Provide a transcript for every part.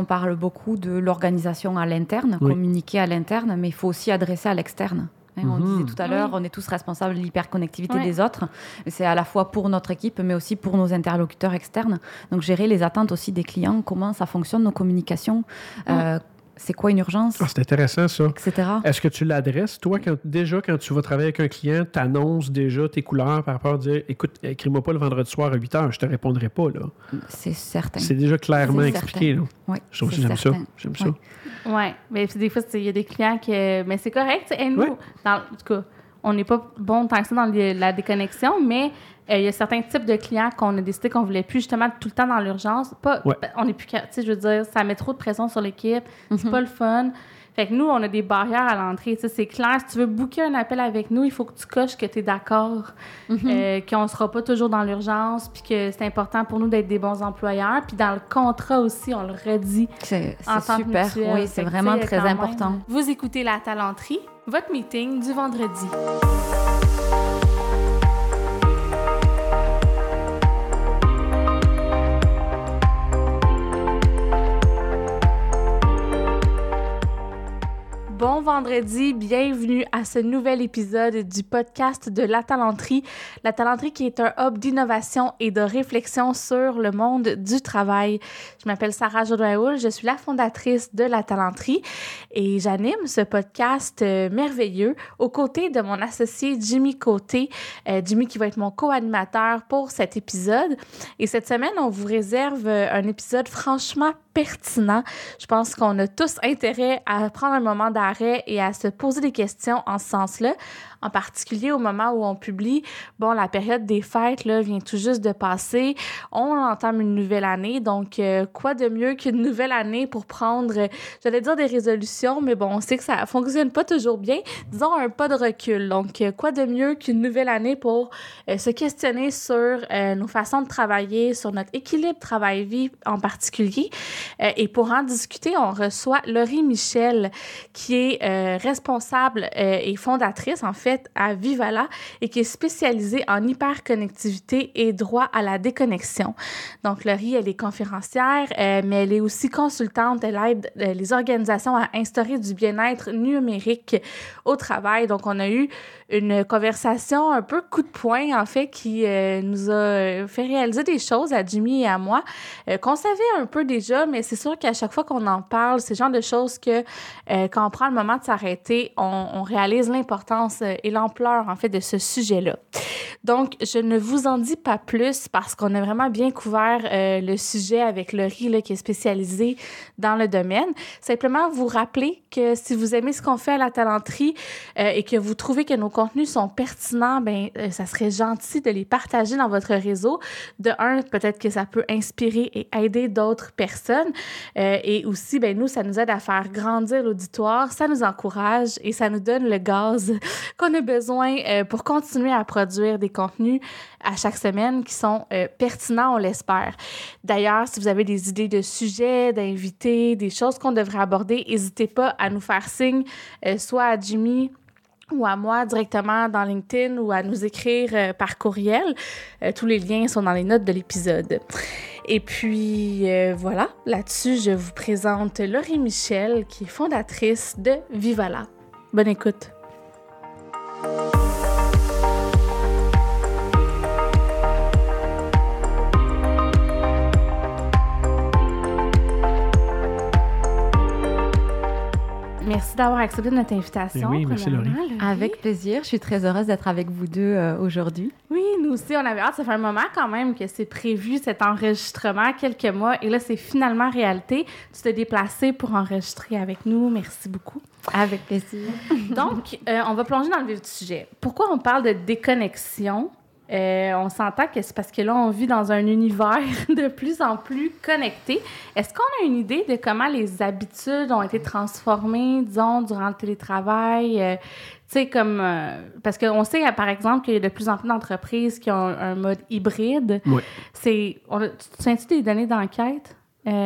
On parle beaucoup de l'organisation à l'interne, Oui. communiquer à l'interne, mais il faut aussi adresser à l'externe. Hein, On Mhm. disait tout à l'heure, Oui. on est tous responsables de l'hyperconnectivité des autres. C'est à la fois pour notre équipe, mais aussi pour nos interlocuteurs externes. Donc gérer les attentes aussi des clients, comment ça fonctionne, nos communications, euh, c'est quoi une urgence, Ah, c'est intéressant, ça. etc. Est-ce que tu l'adresses, toi, quand, déjà, quand tu vas travailler avec un client, tu annonces déjà tes couleurs par rapport à dire Écoute, écris-moi pas le vendredi soir à 8 h, je te répondrai pas. là. C'est certain. C'est déjà clairement expliqué. Là. Oui, Je trouve que c'est j'aime ça. certain. J'aime ça. Oui. Ouais, mais puis des fois, c'est- il y a des clients que. Mais c'est correct, tu sais, et nous, Ouais. dans, en tout cas, on n'est pas bon tant que ça dans les- la déconnexion, mais euh, il y a certains types de clients qu'on a décidé qu'on voulait plus justement tout le temps dans l'urgence. Pas, Ouais. On n'est plus. Tu sais, je veux dire, ça met trop de pression sur l'équipe, c'est Mhm. pas le fun. Fait que nous, on a des barrières à l'entrée. Tu sais, c'est clair, si tu veux booker un appel avec nous, il faut que tu coches que tu es d'accord, euh, qu'on ne sera pas toujours dans l'urgence, puis que c'est important pour nous d'être des bons employeurs. Puis dans le contrat aussi, on le redit. C'est super. mutuelle. Oui, c'est vraiment très même, important. Vous écoutez La Talenterie, votre meeting du vendredi. Bon vendredi, bienvenue à ce nouvel épisode du podcast de La Talenterie. La Talenterie qui est un hub d'innovation et de réflexion sur le monde du travail. Je m'appelle Sarah Jodoin je suis la fondatrice de La Talenterie et j'anime ce podcast euh, merveilleux aux côtés de mon associé Jimmy Côté. Euh, Jimmy qui va être mon co-animateur pour cet épisode. Et cette semaine, on vous réserve euh, un épisode franchement pertinent. Je pense qu'on a tous intérêt à prendre un moment d'arrêt et à se poser des questions en ce sens-là, en particulier au moment où on publie. Bon, la période des fêtes là, vient tout juste de passer. On entame une nouvelle année, donc euh, quoi de mieux qu'une nouvelle année pour prendre, j'allais dire des résolutions, mais bon, on sait que ça fonctionne pas toujours bien. Disons un pas de recul. Donc, euh, quoi de mieux qu'une nouvelle année pour euh, se questionner sur nos façons de travailler, sur notre équilibre travail-vie en particulier. Et pour en discuter, on reçoit Laurie Michel, qui est responsable et fondatrice, en fait, à Vivala et qui est spécialisée en hyperconnectivité et droit à la déconnexion. Donc, Laurie, elle est conférencière, euh, mais elle est aussi consultante. Elle aide euh, les organisations à instaurer du bien-être numérique au travail. Donc, on a eu une conversation un peu coup de poing, en fait, qui euh, nous a fait réaliser des choses à Jimmy et à moi qu'on savait un peu déjà, mais c'est sûr qu'à chaque fois qu'on en parle, c'est le genre de choses que quand on prend le moment de s'arrêter, on, réalise l'importance et l'ampleur, en fait, de ce sujet-là. Donc, je ne vous en dis pas plus parce qu'on a vraiment bien couvert euh, le sujet avec Laurie, qui est spécialisée dans le domaine. Simplement vous rappeler que si vous aimez ce qu'on fait à la talenterie euh, et que vous trouvez que nos contenus sont pertinents, ben euh, ça serait gentil de les partager dans votre réseau. De un, peut-être que ça peut inspirer et aider d'autres personnes. Et aussi, ben nous, ça nous aide à faire grandir l'auditoire, ça nous encourage et ça nous donne le gaz a besoin euh, pour continuer à produire des contenus à chaque semaine qui sont euh, pertinents, on l'espère. D'ailleurs, si vous avez des idées de sujets, d'invités, des choses qu'on devrait aborder, n'hésitez pas à nous faire signe, euh, soit à Jimmy ou à moi directement dans LinkedIn ou à nous écrire par courriel. Tous les liens sont dans les notes de l'épisode. Et puis voilà, là-dessus, je vous présente Laurie Michel, qui est fondatrice de Vivala. Bonne écoute. you Merci d'avoir accepté notre invitation. Ben oui, merci, Laurie. Avec plaisir. Je suis très heureuse d'être avec vous deux euh, aujourd'hui. Oui, nous aussi, on avait hâte. Ça fait un moment quand même que c'est prévu cet enregistrement, quelques mois. Et là, c'est finalement réalité. Tu t'es déplacé pour enregistrer avec nous. Merci beaucoup. Avec plaisir. Donc, euh, on va plonger dans le vif du sujet. Pourquoi on parle de déconnexion? Euh, on s'entend que c'est parce que là, on vit dans un univers de plus en plus connecté. Est-ce qu'on a une idée de comment les habitudes ont été transformées, disons, durant le télétravail? Euh, tu sais, comme. euh, parce qu'on sait, euh, par exemple, qu'il y a de plus en plus d'entreprises qui ont un, un mode hybride. Oui. C'est. on Tu te souviens-tu des données d'enquête?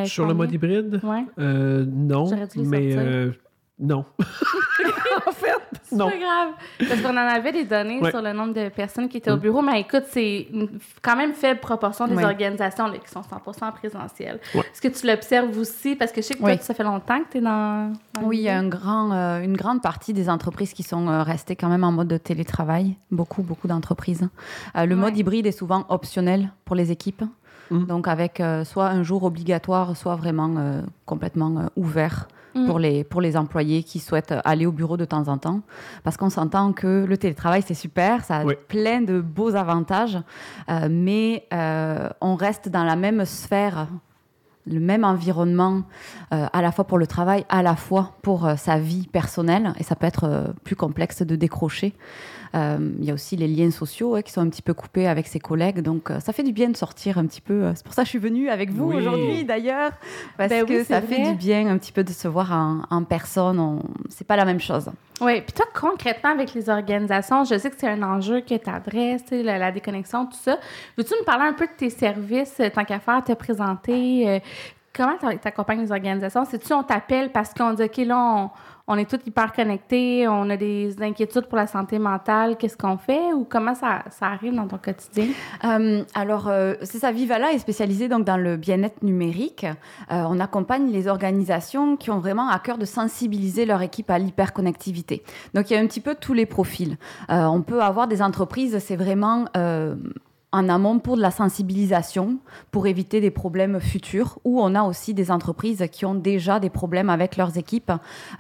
Sur le mode hybride, Ouais. euh, non, mais Non. en fait, C'est non. pas grave. Parce qu'on en avait des données Ouais. sur le nombre de personnes qui étaient au Mm. bureau, mais écoute, c'est quand même faible proportion des Ouais. organisations là, qui sont 100 présentielles. Ouais. Est-ce que tu l'observes aussi? Parce que je sais que toi, ça fait longtemps que tu es dans. Oui, il y a milieu. un grand, euh, une grande partie des entreprises qui sont euh, restées quand même en mode de télétravail. Beaucoup, beaucoup d'entreprises. Euh, le Ouais. mode hybride est souvent optionnel pour les équipes. Mhm. Donc avec euh, soit un jour obligatoire, soit vraiment euh, complètement euh, ouvert Mm. pour, les, pour les employés qui souhaitent aller au bureau de temps en temps. Parce qu'on s'entend que le télétravail, c'est super, ça a Oui. plein de beaux avantages, euh, mais euh, on reste dans la même sphère le même environnement euh, à la fois pour le travail, à la fois pour euh, sa vie personnelle, et ça peut être euh, plus complexe de décrocher. Euh, Il y a aussi les liens sociaux ouais, qui sont un petit peu coupés avec ses collègues, donc euh, ça fait du bien de sortir un petit peu. euh, C'est pour ça que je suis venue avec vous Oui. aujourd'hui d'ailleurs, parce Ben oui, que ça fait du bien un petit peu de se voir en, en personne. On... C'est pas la même chose. Oui, puis toi, concrètement, avec les organisations, je sais que c'est un enjeu que tu adresses, la, la déconnexion, tout ça. Veux-tu nous parler un peu de tes services, tant qu'à faire, te présenter? euh, comment tu accompagnes les organisations? C'est-tu on t'appelle parce qu'on dit, OK, là, on, on est tous hyper connectés, on a des inquiétudes pour la santé mentale, qu'est-ce qu'on fait? Ou comment ça, ça arrive dans ton quotidien? Euh, alors, euh, c'est ça, Vivala est spécialisée donc, dans le bien-être numérique. Euh, on accompagne les organisations qui ont vraiment à cœur de sensibiliser leur équipe à l'hyperconnectivité. Donc, il y a un petit peu tous les profils. Euh, on peut avoir des entreprises, c'est vraiment... en amont pour de la sensibilisation, pour éviter des problèmes futurs, ou on a aussi des entreprises qui ont déjà des problèmes avec leurs équipes,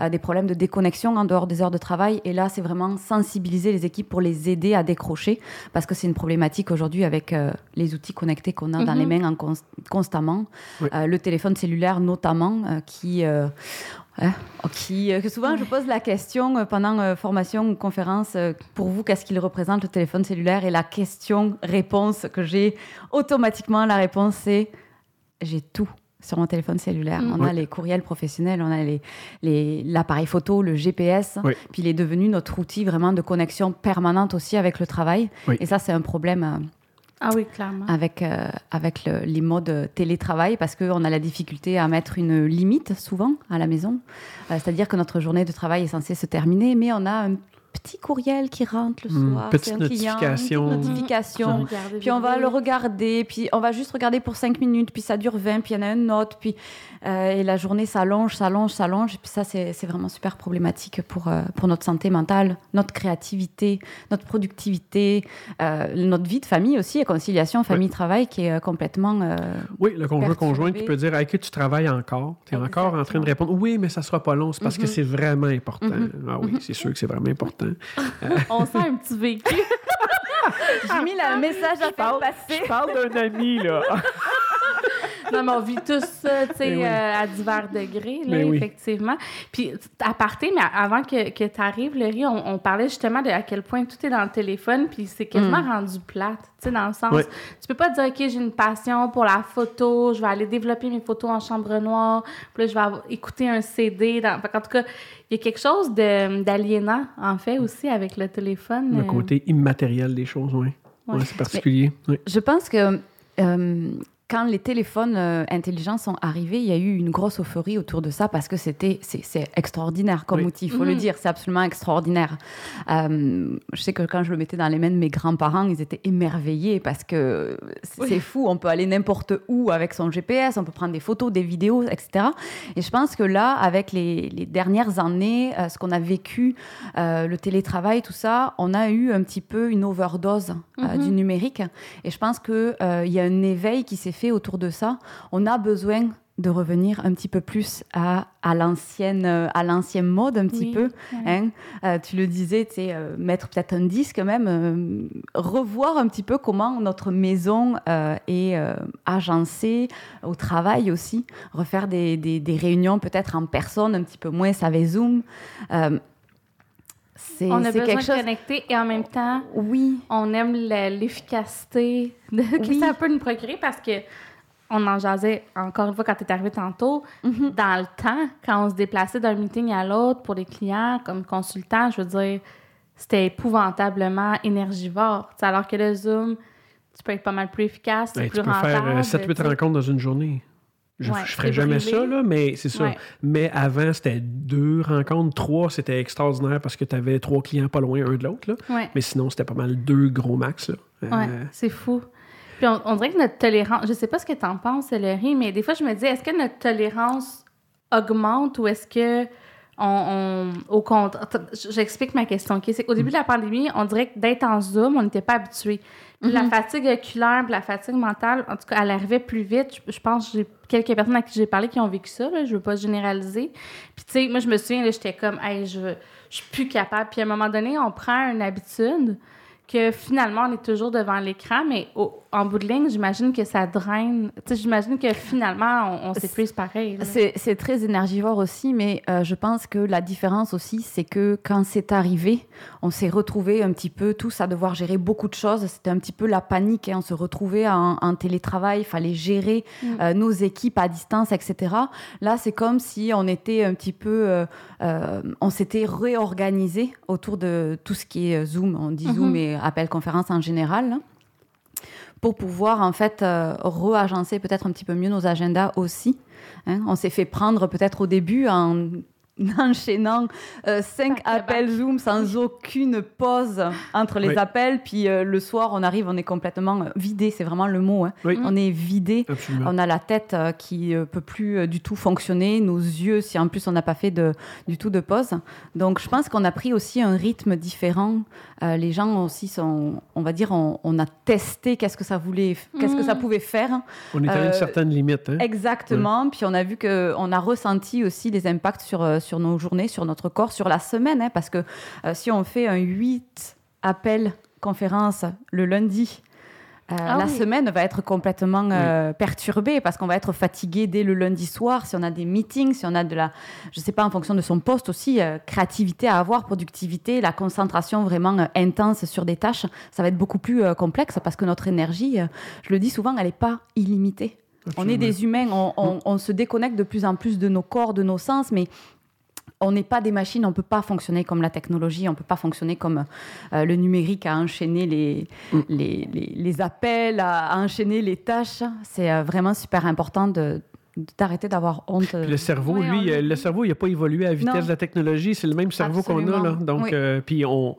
euh, des problèmes de déconnexion en dehors des heures de travail. Et là, c'est vraiment sensibiliser les équipes pour les aider à décrocher, parce que c'est une problématique aujourd'hui avec euh, les outils connectés qu'on a dans Mhm. les mains en cons- constamment. Oui. Euh, le téléphone cellulaire notamment, qui... Hein, qui, euh, que souvent, je pose la question euh, pendant euh, formation ou conférence, euh, pour vous, qu'est-ce qu'il représente le téléphone cellulaire? Et la question-réponse que j'ai automatiquement, la réponse c'est j'ai tout sur mon téléphone cellulaire. Mm. On a les courriels professionnels, on a les- les- l'appareil photo, le GPS, Oui. puis il est devenu notre outil vraiment de connexion permanente aussi avec le travail. Oui. Et ça, c'est un problème euh, Ah oui, clairement. avec, euh, avec le- les modes télétravail parce qu'on a la difficulté à mettre une limite souvent à la maison. Euh, C'est-à-dire que notre journée de travail est censée se terminer, mais on a un petit courriel qui rentre le Hmm, soir. petite c'est un client, notification. une petite notification. Regarder Puis on va le regarder, puis on va juste regarder pour 5 minutes, puis ça dure 20, puis il y en a une autre, puis euh, et la journée s'allonge, s'allonge, s'allonge. Et puis ça, c'est c'est vraiment super problématique pour, euh, pour notre santé mentale, notre créativité, notre productivité, euh, notre vie de famille aussi, la conciliation famille-travail qui est euh, complètement... euh, Oui, le conjoint conjointe qui peut dire Hey, que tu travailles encore. Tu es encore en train de répondre Oui, mais ça sera pas long. C'est parce que Mhm. c'est vraiment important. Mhm. Ah oui, c'est sûr que c'est vraiment important. On sent un petit vécu. J'ai mis le message à faire passer. Je parle d'un ami, là. Non, mais on vit tous ça, tu sais, oui. euh, à divers degrés, là, Ben oui. effectivement. Puis, à parté, mais avant que, que tu arrives, Laurie, on, on parlait justement de à quel point tout est dans le téléphone, puis c'est quasiment Mm. rendu plate, tu sais, dans le sens... Tu peux pas dire, OK, j'ai une passion pour la photo, je vais aller développer mes photos en chambre noire, puis là, je vais avoir- écouter un CD. Dans... Fait en tout cas, il y a quelque chose de- d'aliénant, en fait, aussi, avec le téléphone. Le euh, côté immatériel des choses, oui. Ouais. Ouais, c'est particulier. Oui. Je pense que euh, quand les téléphones euh, intelligents sont arrivés, il y a eu une grosse euphorie autour de ça parce que c'était c'est c'est extraordinaire comme Oui. outil. Il faut le Mhm. dire, c'est absolument extraordinaire. Euh, je sais que quand je le mettais dans les mains de mes grands-parents, ils étaient émerveillés parce que c'est Oui. fou. On peut aller n'importe où avec son GPS, on peut prendre des photos, des vidéos, etc. Et je pense que là, avec les, les dernières années, euh, ce qu'on a vécu, euh, le télétravail, tout ça, on a eu un petit peu une overdose euh, Mhm. du numérique. Et je pense qu'il il y a un éveil qui s'est fait autour de ça. On a besoin de revenir un petit peu plus à, à l'ancienne à l'ancien mode un petit Oui, peu hein. Euh, tu le disais tu sais euh, mettre peut-être un disque même euh, revoir un petit peu comment notre maison est agencée au travail aussi refaire des, des- des réunions peut-être en personne un petit peu moins ça va zoom c'est On a c'est besoin quelque de chose connecter et en même temps, oui on aime la- l'efficacité de- que Oui. ça peut nous procurer parce que on en jasait encore une fois quand tu es arrivé tantôt. Mhm. Dans le temps, quand on se déplaçait d'un meeting à l'autre pour des clients comme consultant, je veux dire, c'était épouvantablement énergivore. Alors que le Zoom, tu peux être pas mal plus efficace, Hey, plus tu peux faire rentable. 7-8 tu sais. rencontres dans une journée. Je, Ouais, ferais c'est jamais ça, là, mais c'est ça. Ouais. Mais avant, c'était deux rencontres, trois, c'était extraordinaire parce que tu avais trois clients pas loin un de l'autre. Ouais. Mais sinon, c'était pas mal deux gros max. Là. Euh, Ouais, c'est fou. Puis on, on dirait que notre tolérance, je sais pas ce que tu en penses, Laurie, mais des fois je me dis, est-ce que notre tolérance augmente ou est-ce que on, on- au contraire, j'explique ma question. ok? C'est qu'au début de la pandémie, on dirait que d'être en Zoom, on n'était pas habitué. La fatigue oculaire, la fatigue mentale, en tout cas, elle arrivait plus vite. Je, je pense que j'ai quelques personnes à qui j'ai parlé qui ont vécu ça. Là, je veux pas généraliser. Puis tu sais, moi je me souviens, j'étais comme, hey, je, je suis plus capable. Puis à un moment donné, on prend une habitude que finalement, on est toujours devant l'écran, mais au- en bout de ligne, j'imagine que ça draine. J'imagine que finalement, on, on s'épuise pareil. C'est très énergivore aussi, mais euh, je pense que la différence aussi, c'est que quand c'est arrivé, on s'est retrouvés un petit peu tous à devoir gérer beaucoup de choses. C'était un petit peu la panique. hein. On se retrouvait en, en télétravail, il fallait gérer Mm. euh, nos équipes à distance, etc. Là, c'est comme si on était un petit peu, euh, on s'était réorganisé autour de tout ce qui est Zoom. On dit Zoom Mhm. et appel conférence en général. Pour pouvoir en fait euh, reagencer peut-être un petit peu mieux nos agendas aussi. hein. On s'est fait prendre peut-être au début en enchaînant euh, cinq Back to back. appels Zoom sans aucune pause entre les Oui. appels. Puis euh, le soir, on arrive, on est complètement euh, vidé, c'est vraiment le mot. hein. Oui. On est vidé. Absolument. On a la tête euh, qui euh, peut plus euh, du tout fonctionner, nos yeux, si en plus on n'a pas fait de, du tout de pause. Donc je pense qu'on a pris aussi un rythme différent. Euh, les gens aussi sont, on va dire, on, on a testé qu'est-ce que ça voulait, qu'est-ce que ça Mm. pouvait faire. On est à une certaine limite. Hein? Exactement. Puis on a vu que on a ressenti aussi les impacts sur, euh, sur nos journées, sur notre corps, sur la semaine. hein, parce que euh, si on fait un 8 appels conférences le lundi, euh, Ah la oui. semaine va être complètement euh, perturbée parce qu'on va être fatigué dès le lundi soir. Si on a des meetings, si on a de la, je sais pas, en fonction de son poste aussi, euh, créativité à avoir, productivité, la concentration vraiment intense sur des tâches, ça va être beaucoup plus complexe parce que notre énergie, je le dis souvent, elle n'est pas illimitée. On est des humains, on, on- on se déconnecte de plus en plus de nos corps, de nos sens, mais on n'est pas des machines, on ne peut pas fonctionner comme la technologie, on ne peut pas fonctionner comme euh, le numérique à enchaîner les, Mm. les, les- les appels, à, à enchaîner les tâches. C'est euh, vraiment super important de d'arrêter d'avoir honte. Puis le cerveau, Ouais, lui, euh, le cerveau, il n'a pas évolué à la vitesse Non. de la technologie. C'est le même cerveau qu'on a. Là. Donc, Oui. euh, puis on,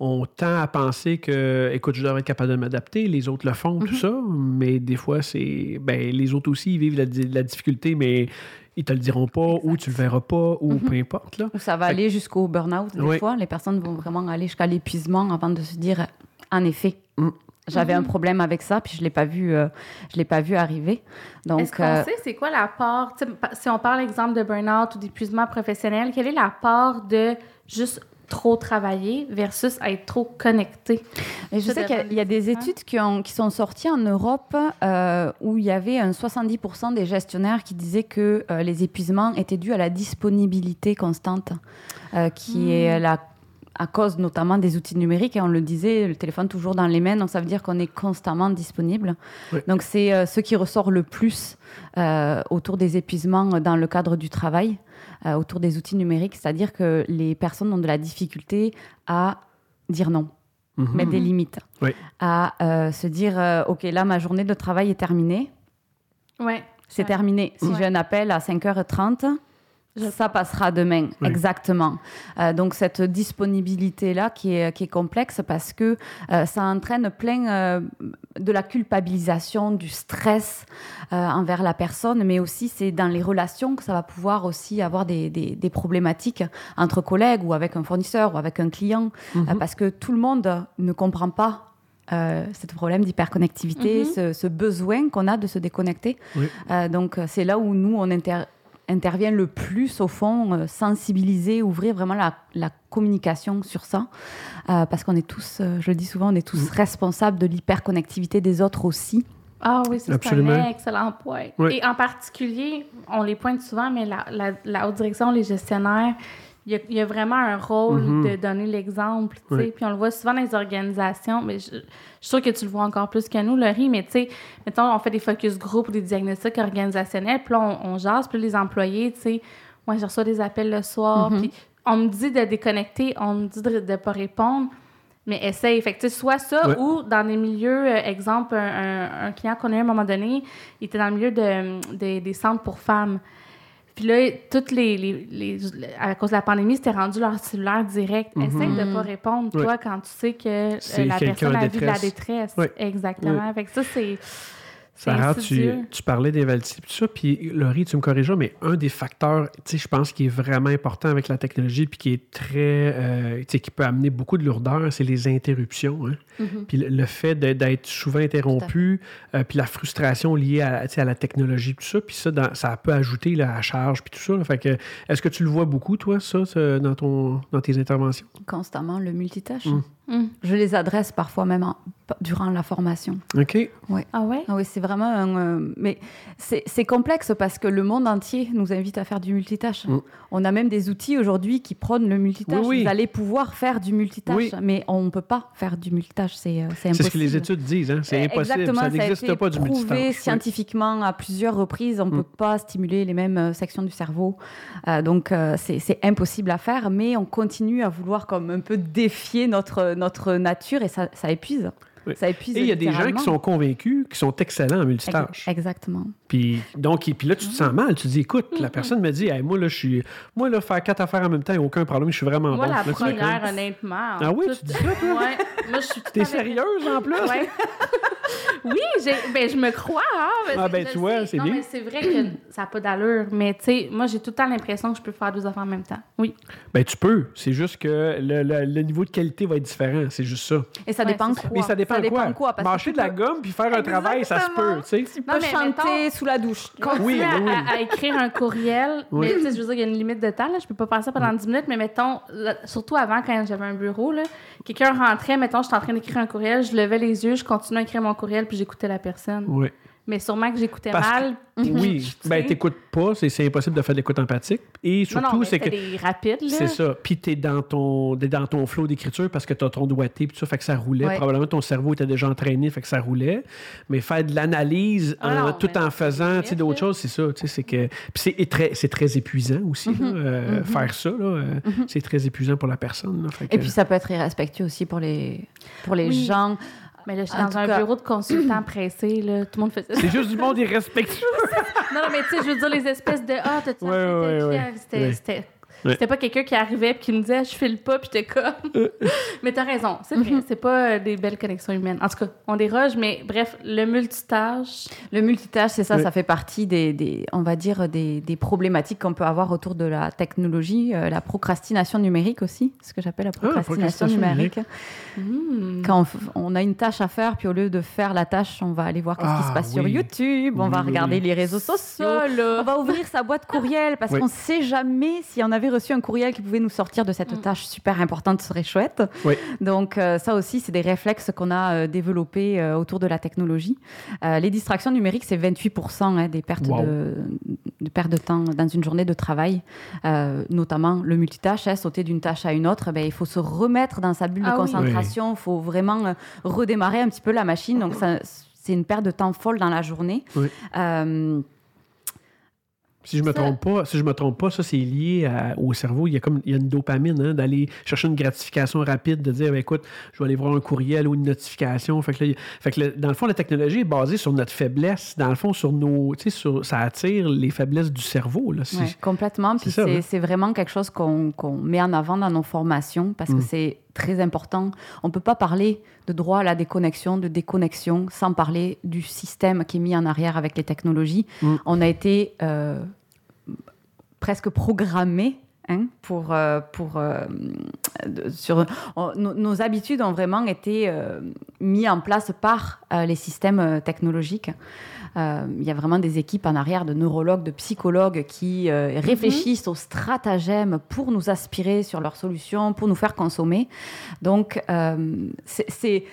on tend à penser que, écoute, je devrais être capable de m'adapter. Les autres le font, tout Mhm. ça. Mais des fois, c'est. Ben, les autres aussi, ils vivent la, la difficulté, mais ils te le diront pas, ou tu le verras pas, ou peu importe. Là. Ça va Fait- aller jusqu'au burn-out, des Oui. fois. Les personnes vont vraiment aller jusqu'à l'épuisement avant de se dire, en effet, Mm. j'avais un problème avec ça, puis je ne l'ai pas vu, euh, je l'ai pas vu arriver. Donc, Est-ce qu'on euh, sait c'est quoi la part, si on parle exemple de burn-out ou d'épuisement professionnel, quelle est la part de juste trop travailler versus être trop connecté? Et je sais qu'il y a- y, des exister. études qui, ont- qui sont sorties en Europe euh, où il y avait un 70% des gestionnaires qui disaient que euh, les épuisements étaient dus à la disponibilité constante, euh, qui Hmm. est la à cause notamment des outils numériques, et on le disait, le téléphone toujours dans les mains, donc ça veut dire qu'on est constamment disponible. Oui. Donc c'est euh, ce qui ressort le plus euh, autour des épuisements dans le cadre du travail, euh, autour des outils numériques, c'est-à-dire que les personnes ont de la difficulté à dire non Mhm. mettre des limites, Oui. à euh, se dire euh, ok là ma journée de travail est terminée, Ouais. c'est Ouais. terminé. Si Ouais. j'ai un appel à 5h30, Je ça passera demain. Oui. Exactement. Euh, donc cette disponibilité là qui est, qui est complexe parce que euh, ça entraîne plein euh, de la culpabilisation, du stress euh, envers la personne, mais aussi c'est dans les relations que ça va pouvoir aussi avoir des, des- des problématiques entre collègues ou avec un fournisseur ou avec un client. Mhm. Euh, parce que tout le monde ne comprend pas euh, ce problème d'hyperconnectivité, Mhm. ce, ce besoin qu'on a de se déconnecter. Oui. Euh, donc c'est là où nous, on inter- intervient le plus, au fond, euh, sensibiliser, ouvrir vraiment la, la communication sur ça. Euh, parce qu'on est tous, euh, je le dis souvent, on est tous Mhm. responsables de l'hyperconnectivité des autres aussi. Ah oui, c'est un excellent point. Oui. Et en particulier, on les pointe souvent, mais la, la, la haute direction, les gestionnaires, il y a, il y a vraiment un rôle Mhm. de donner l'exemple, tu sais. Oui. Puis on le voit souvent dans les organisations, mais je, je suis sûre que tu le vois encore plus que nous, Laurie, mais tu sais, mettons, on fait des focus group ou des diagnostics organisationnels, puis là, on, on jase, puis les employés, tu sais, moi, je reçois des appels le soir, Mhm. puis on me dit de déconnecter, on me dit de ne pas répondre. Mais essaye. Fait que, soit ça ou dans des milieux, euh, exemple, un, un- un client qu'on a eu à un moment donné, il était dans le milieu de, des- des centres pour femmes. Puis là, toutes les, les, les- à cause de la pandémie, c'était rendu leur cellulaire direct. Essaye de pas répondre, Mhm. Ouais. toi, quand tu sais que euh, la personne a vu de la détresse. Ouais. Exactement. Fait que ça, c'est. Sarah, tu, tu parlais des Valti, tout ça, puis Laurie, tu me corrigeras, mais un des facteurs, tu sais, je pense qui est vraiment important avec la technologie, puis qui est très, euh, tu sais, qui peut amener beaucoup de lourdeur, c'est les interruptions. hein. Mhm. Puis le, le fait d'être souvent interrompu, euh, puis la frustration liée à, à la technologie, tout ça, puis ça, dans- ça peut ajouter là, à la charge, puis tout ça. là. Fait que, est-ce que tu le vois beaucoup, toi, ça, ça, dans, ton, dans tes interventions? Constamment le multitâche. Mm. Mm. Je les adresse parfois même en- durant la formation. OK. Ah ouais? Ah oui, c'est vraiment un. euh, mais c'est complexe parce que le monde entier nous invite à faire du multitâche. Mm. On a même des outils aujourd'hui qui prônent le multitâche. Oui, oui. Vous allez pouvoir faire du multitâche, Oui. mais on ne peut pas faire du multitâche. C'est euh, c'est impossible. C'est ce que les études disent, hein? C'est Euh, impossible. Exactement, ça a n'existe pas du prouvé multitâche. Ouais. scientifiquement à plusieurs reprises. On ne Mm. peut pas stimuler les mêmes euh, sections du cerveau. Euh, donc, euh, c'est c'est impossible à faire, mais on continue à vouloir comme un peu défier notre, notre nature et ça, ça épuise. Oui. Ça épuise Et il y a des gens qui sont convaincus, qui sont excellents en multitâche. Exactement. Puis, donc, et puis là, tu te sens mal. Tu te dis, écoute, la personne me dit, Hey, moi, là, je suis. Moi, là, faire quatre affaires en même temps, il n'y a aucun problème, je suis vraiment Moi, bon. la Là, première, comme, honnêtement. Ah oui, tout- tu dis ça, toi? Ouais. Moi, je suis tout T'es sérieuse en plus? Ouais. oui, j'ai- ben, je me crois. Hein, Ah, c'est- ben, tu vois, c'est bien. mais c'est vrai que ça n'a pas d'allure. Mais tu sais, moi, j'ai tout le temps l'impression que je peux faire deux affaires en même temps. Oui. Ben, tu peux. C'est juste que le, le- le niveau de qualité va être différent. C'est juste ça. Et ça Ouais, dépend ça. quoi. Mais ça dépend, quoi? parce que Marcher de la gomme puis faire un travail, ça se peut, tu sais. Tu peux Non, chanter mettons- sous la douche. Continuer Oui, à, oui, à- à écrire un courriel. Oui. Mais tu sais, je veux dire, il y a une limite de temps. Là. Je peux pas faire ça pendant 10 minutes. Mais mettons, là, surtout avant, quand j'avais un bureau, là, quelqu'un rentrait, mettons, j'étais en train d'écrire un courriel, je levais les yeux, je continuais à écrire mon courriel, puis j'écoutais la personne. Oui. Mais sûrement que j'écoutais Parce que- mal. Oui. Ben, t'écoutes pas, c'est c'est impossible de faire de l'écoute empathique. Et surtout, c'est que. des rapides, là. C'est ça. Puis t'es dans ton, t'es dans ton flow d'écriture parce que t'as ton doigté, puis tout ça, fait que ça roulait. Ouais. Probablement ton cerveau était déjà entraîné, fait que ça roulait. Mais faire de l'analyse Ah tout en faisant tu sais, d'autres choses, c'est ça. tu sais, C'est que puis c'est très, c'est très épuisant aussi, là, euh, faire ça. là, euh, C'est très épuisant pour la personne. là, fait Et que- puis ça peut être irrespectueux aussi pour les, pour les Oui. gens. Mais là, j'étais En dans un cas- bureau de consultant pressé, là. Tout le monde faisait ça. c'est juste du monde irrespectueux. Non, non, mais tu sais, je veux dire, les espèces de Ah, t'as-tu Ouais, appelé tel ouais, client? ouais. C'était. Ouais. c'était- pas quelqu'un qui arrivait et qui me disait je file pas puis j'étais comme. mais t'as raison, c'est vrai, c'est pas euh, des belles connexions humaines. En tout cas, on déroge, mais bref, le multitâche. Le multitâche, c'est ça, Oui. ça fait partie des, des- on va dire, des, des problématiques qu'on peut avoir autour de la technologie, euh, la procrastination numérique aussi, ce que j'appelle la procrastination, procrastination numérique. Hmm. Quand on, f- on a une tâche à faire, puis au lieu de faire la tâche, on va aller voir qu'est-ce qui Ah, se passe sur. YouTube, on Oui, va regarder oui. les réseaux sociaux. On va ouvrir sa boîte courriel parce qu'on ne sait jamais si on avait reçu un courriel qui pouvait nous sortir de cette Mm. tâche super importante, serait chouette. Oui. Donc euh, ça aussi, c'est des réflexes qu'on a euh, développés euh, autour de la technologie. Euh, les distractions numériques, c'est 28% hein, des pertes Wow. de, de perte de temps dans une journée de travail, Euh, notamment le multitâche, hein, sauter d'une tâche à une autre. Ben, il faut se remettre dans sa bulle Ah de oui. concentration, il faut vraiment redémarrer un petit peu la machine. Donc ça, c'est une perte de temps folle dans la journée. Oui. Si je me Ça- trompe pas, si je me trompe pas, ça c'est lié à- au cerveau. Il y a comme il y a une dopamine hein, d'aller chercher une gratification rapide, de dire ben, écoute, je vais aller voir un courriel ou une notification. Fait que, là, il- fait que le- dans le fond, la technologie est basée sur notre faiblesse. Dans le fond, sur nos, sur, ça attire les faiblesses du cerveau. Là. Ouais, complètement. Puis c'est ça, c'est hein. c'est vraiment quelque chose qu'on qu'on met en avant dans nos formations parce Mm. que c'est très important. On ne peut pas parler de droit à la déconnexion, de déconnexion, sans parler du système qui est mis en arrière avec les technologies. Mm. On a été euh, presque programmé hein, pour, euh, pour euh, sur on- nos, nos habitudes ont vraiment été euh, mis en place par les systèmes technologiques. Euh, Il y a vraiment des équipes en arrière de neurologues, de psychologues qui euh, réfléchissent aux stratagèmes pour nous aspirer sur leurs solutions, pour nous faire consommer. Donc, euh, c'est-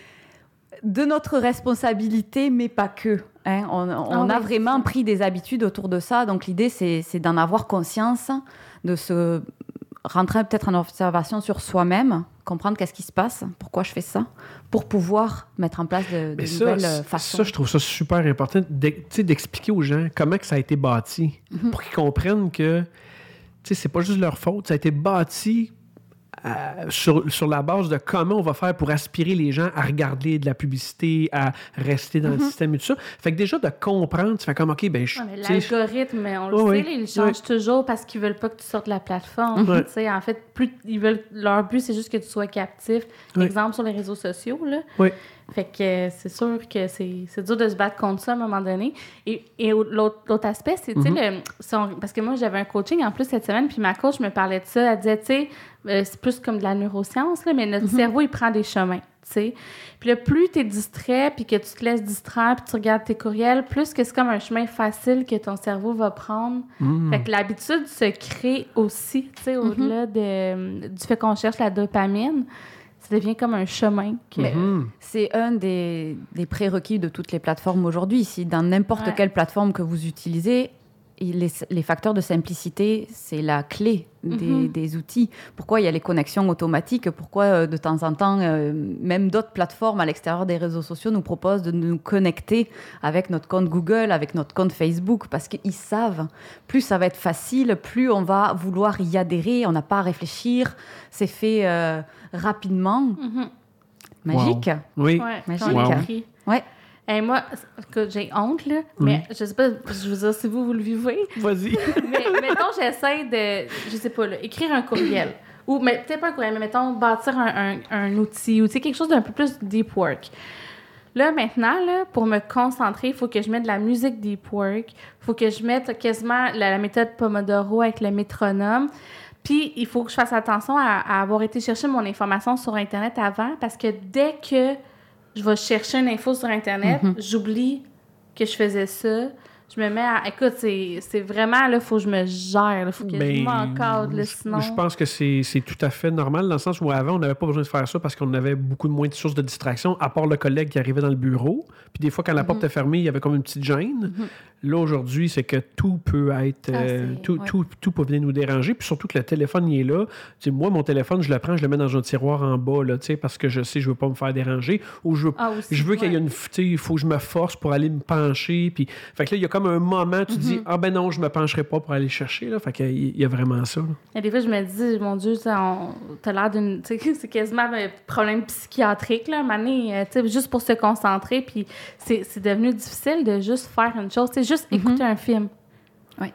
de notre responsabilité, mais pas que. hein. On, on Ah a oui, vraiment pris des habitudes autour de ça. Donc, l'idée, c'est d'en avoir conscience, de se rentrer peut-être en observation sur soi-même, comprendre qu'est-ce qui se passe, pourquoi je fais ça, pour pouvoir mettre en place de, de ça, nouvelles euh, ça, façons. je trouve ça super important d'expliquer aux gens comment que ça a été bâti Mhm. pour qu'ils comprennent que c'est pas juste leur faute, ça a été bâti à- sur, sur la base de comment on va faire pour aspirer les gens à regarder de la publicité, à rester dans le système et tout ça. Fait que déjà, de comprendre, tu fais comme, OK, ben, je. Ouais, L'algorithme, on le Oh, sait, oui. ils changent toujours parce qu'ils veulent pas que tu sortes de la plateforme. Sais, En fait, plus ils veulent, leur but, c'est juste que tu sois captif. Oui. Exemple, sur les réseaux sociaux. Là. Oui. Fait que c'est sûr que c'est dur de se battre contre ça à un moment donné. Et, et au- l'autre aspect, c'est, tu sais, Mm-hmm. le- son- parce que moi, j'avais un coaching en plus cette semaine, puis ma coach me parlait de ça. Elle disait, tu sais, euh, c'est plus comme de la neuroscience, là, mais notre cerveau, il prend des chemins, tu sais. Puis là, plus tu es distrait, puis que tu te laisses distraire, puis tu regardes tes courriels, plus que c'est comme un chemin facile que ton cerveau va prendre. Mm. Fait que l'habitude se crée aussi, tu sais, au-delà de- du fait qu'on cherche la dopamine. Ça devient comme un chemin. Mhm. c'est un des, des prérequis de toutes les plateformes aujourd'hui. Si dans n'importe Ouais. quelle plateforme que vous utilisez, il- les, les facteurs de simplicité, c'est la clé des, Mhm. des outils. Pourquoi il y a les connexions automatiques? Pourquoi euh, de temps en temps, euh, même d'autres plateformes à l'extérieur des réseaux sociaux nous proposent de nous connecter avec notre compte Google, avec notre compte Facebook? Parce qu'ils savent, plus ça va être facile, plus on va vouloir y adhérer, on n'a pas à réfléchir, c'est fait euh, rapidement. Mhm. Magique. Oui. Ouais, Magique. Wow. Ouais. Et moi, j'ai honte, là, mais je sais pas, je veux dire, si vous, vous le vivez, Vas-y. mais mettons, j'essaie de, je sais pas, là, écrire un courriel. Ou, mais peut-être pas un courriel, mais mettons, bâtir un, un, un outil ou, quelque chose d'un peu plus deep work. Là, maintenant, là, pour me concentrer, il faut que je mette de la musique deep work. Il faut que je mette quasiment la, la méthode Pomodoro avec le métronome. Puis, il faut que je fasse attention à, à avoir été chercher mon information sur Internet avant parce que dès que je vais chercher une info sur Internet, j'oublie que je faisais ça. Je me mets à. Écoute, c'est vraiment, là, faut que je me gère. Il faut que je m'encadre, là, je- sinon. Je pense que c'est tout à fait normal dans le sens où avant, on n'avait pas besoin de faire ça parce qu'on avait beaucoup de moins de sources de distraction, à part le collègue qui arrivait dans le bureau. Puis des fois, quand la Mhm. porte est fermée, il y avait comme une petite gêne. Là, aujourd'hui, c'est que tout peut être. Ah, euh, tout, ouais. tout, tout peut venir nous déranger. Puis surtout que le téléphone, il est là. Tu sais, moi, mon téléphone, je le prends, je le mets dans un tiroir en bas, là, parce que je sais, je veux pas me faire déranger. Ou je veux Ah, aussi, je veux qu'il y ait une. Il faut que je me force pour aller me pencher. Puis, fait que là, il y a comme un moment, tu Mhm. dis, ah ben non, je me pencherai pas pour aller chercher. Là. Fait qu'il y a- il y a vraiment ça. là. Et des fois, je me dis, mon Dieu, t'as l'air d'une. C'est quasiment un problème psychiatrique, là, mané, euh, tu sais, juste pour se concentrer. Puis c'est c'est devenu difficile de juste faire une chose, juste écouter un film. Ouais.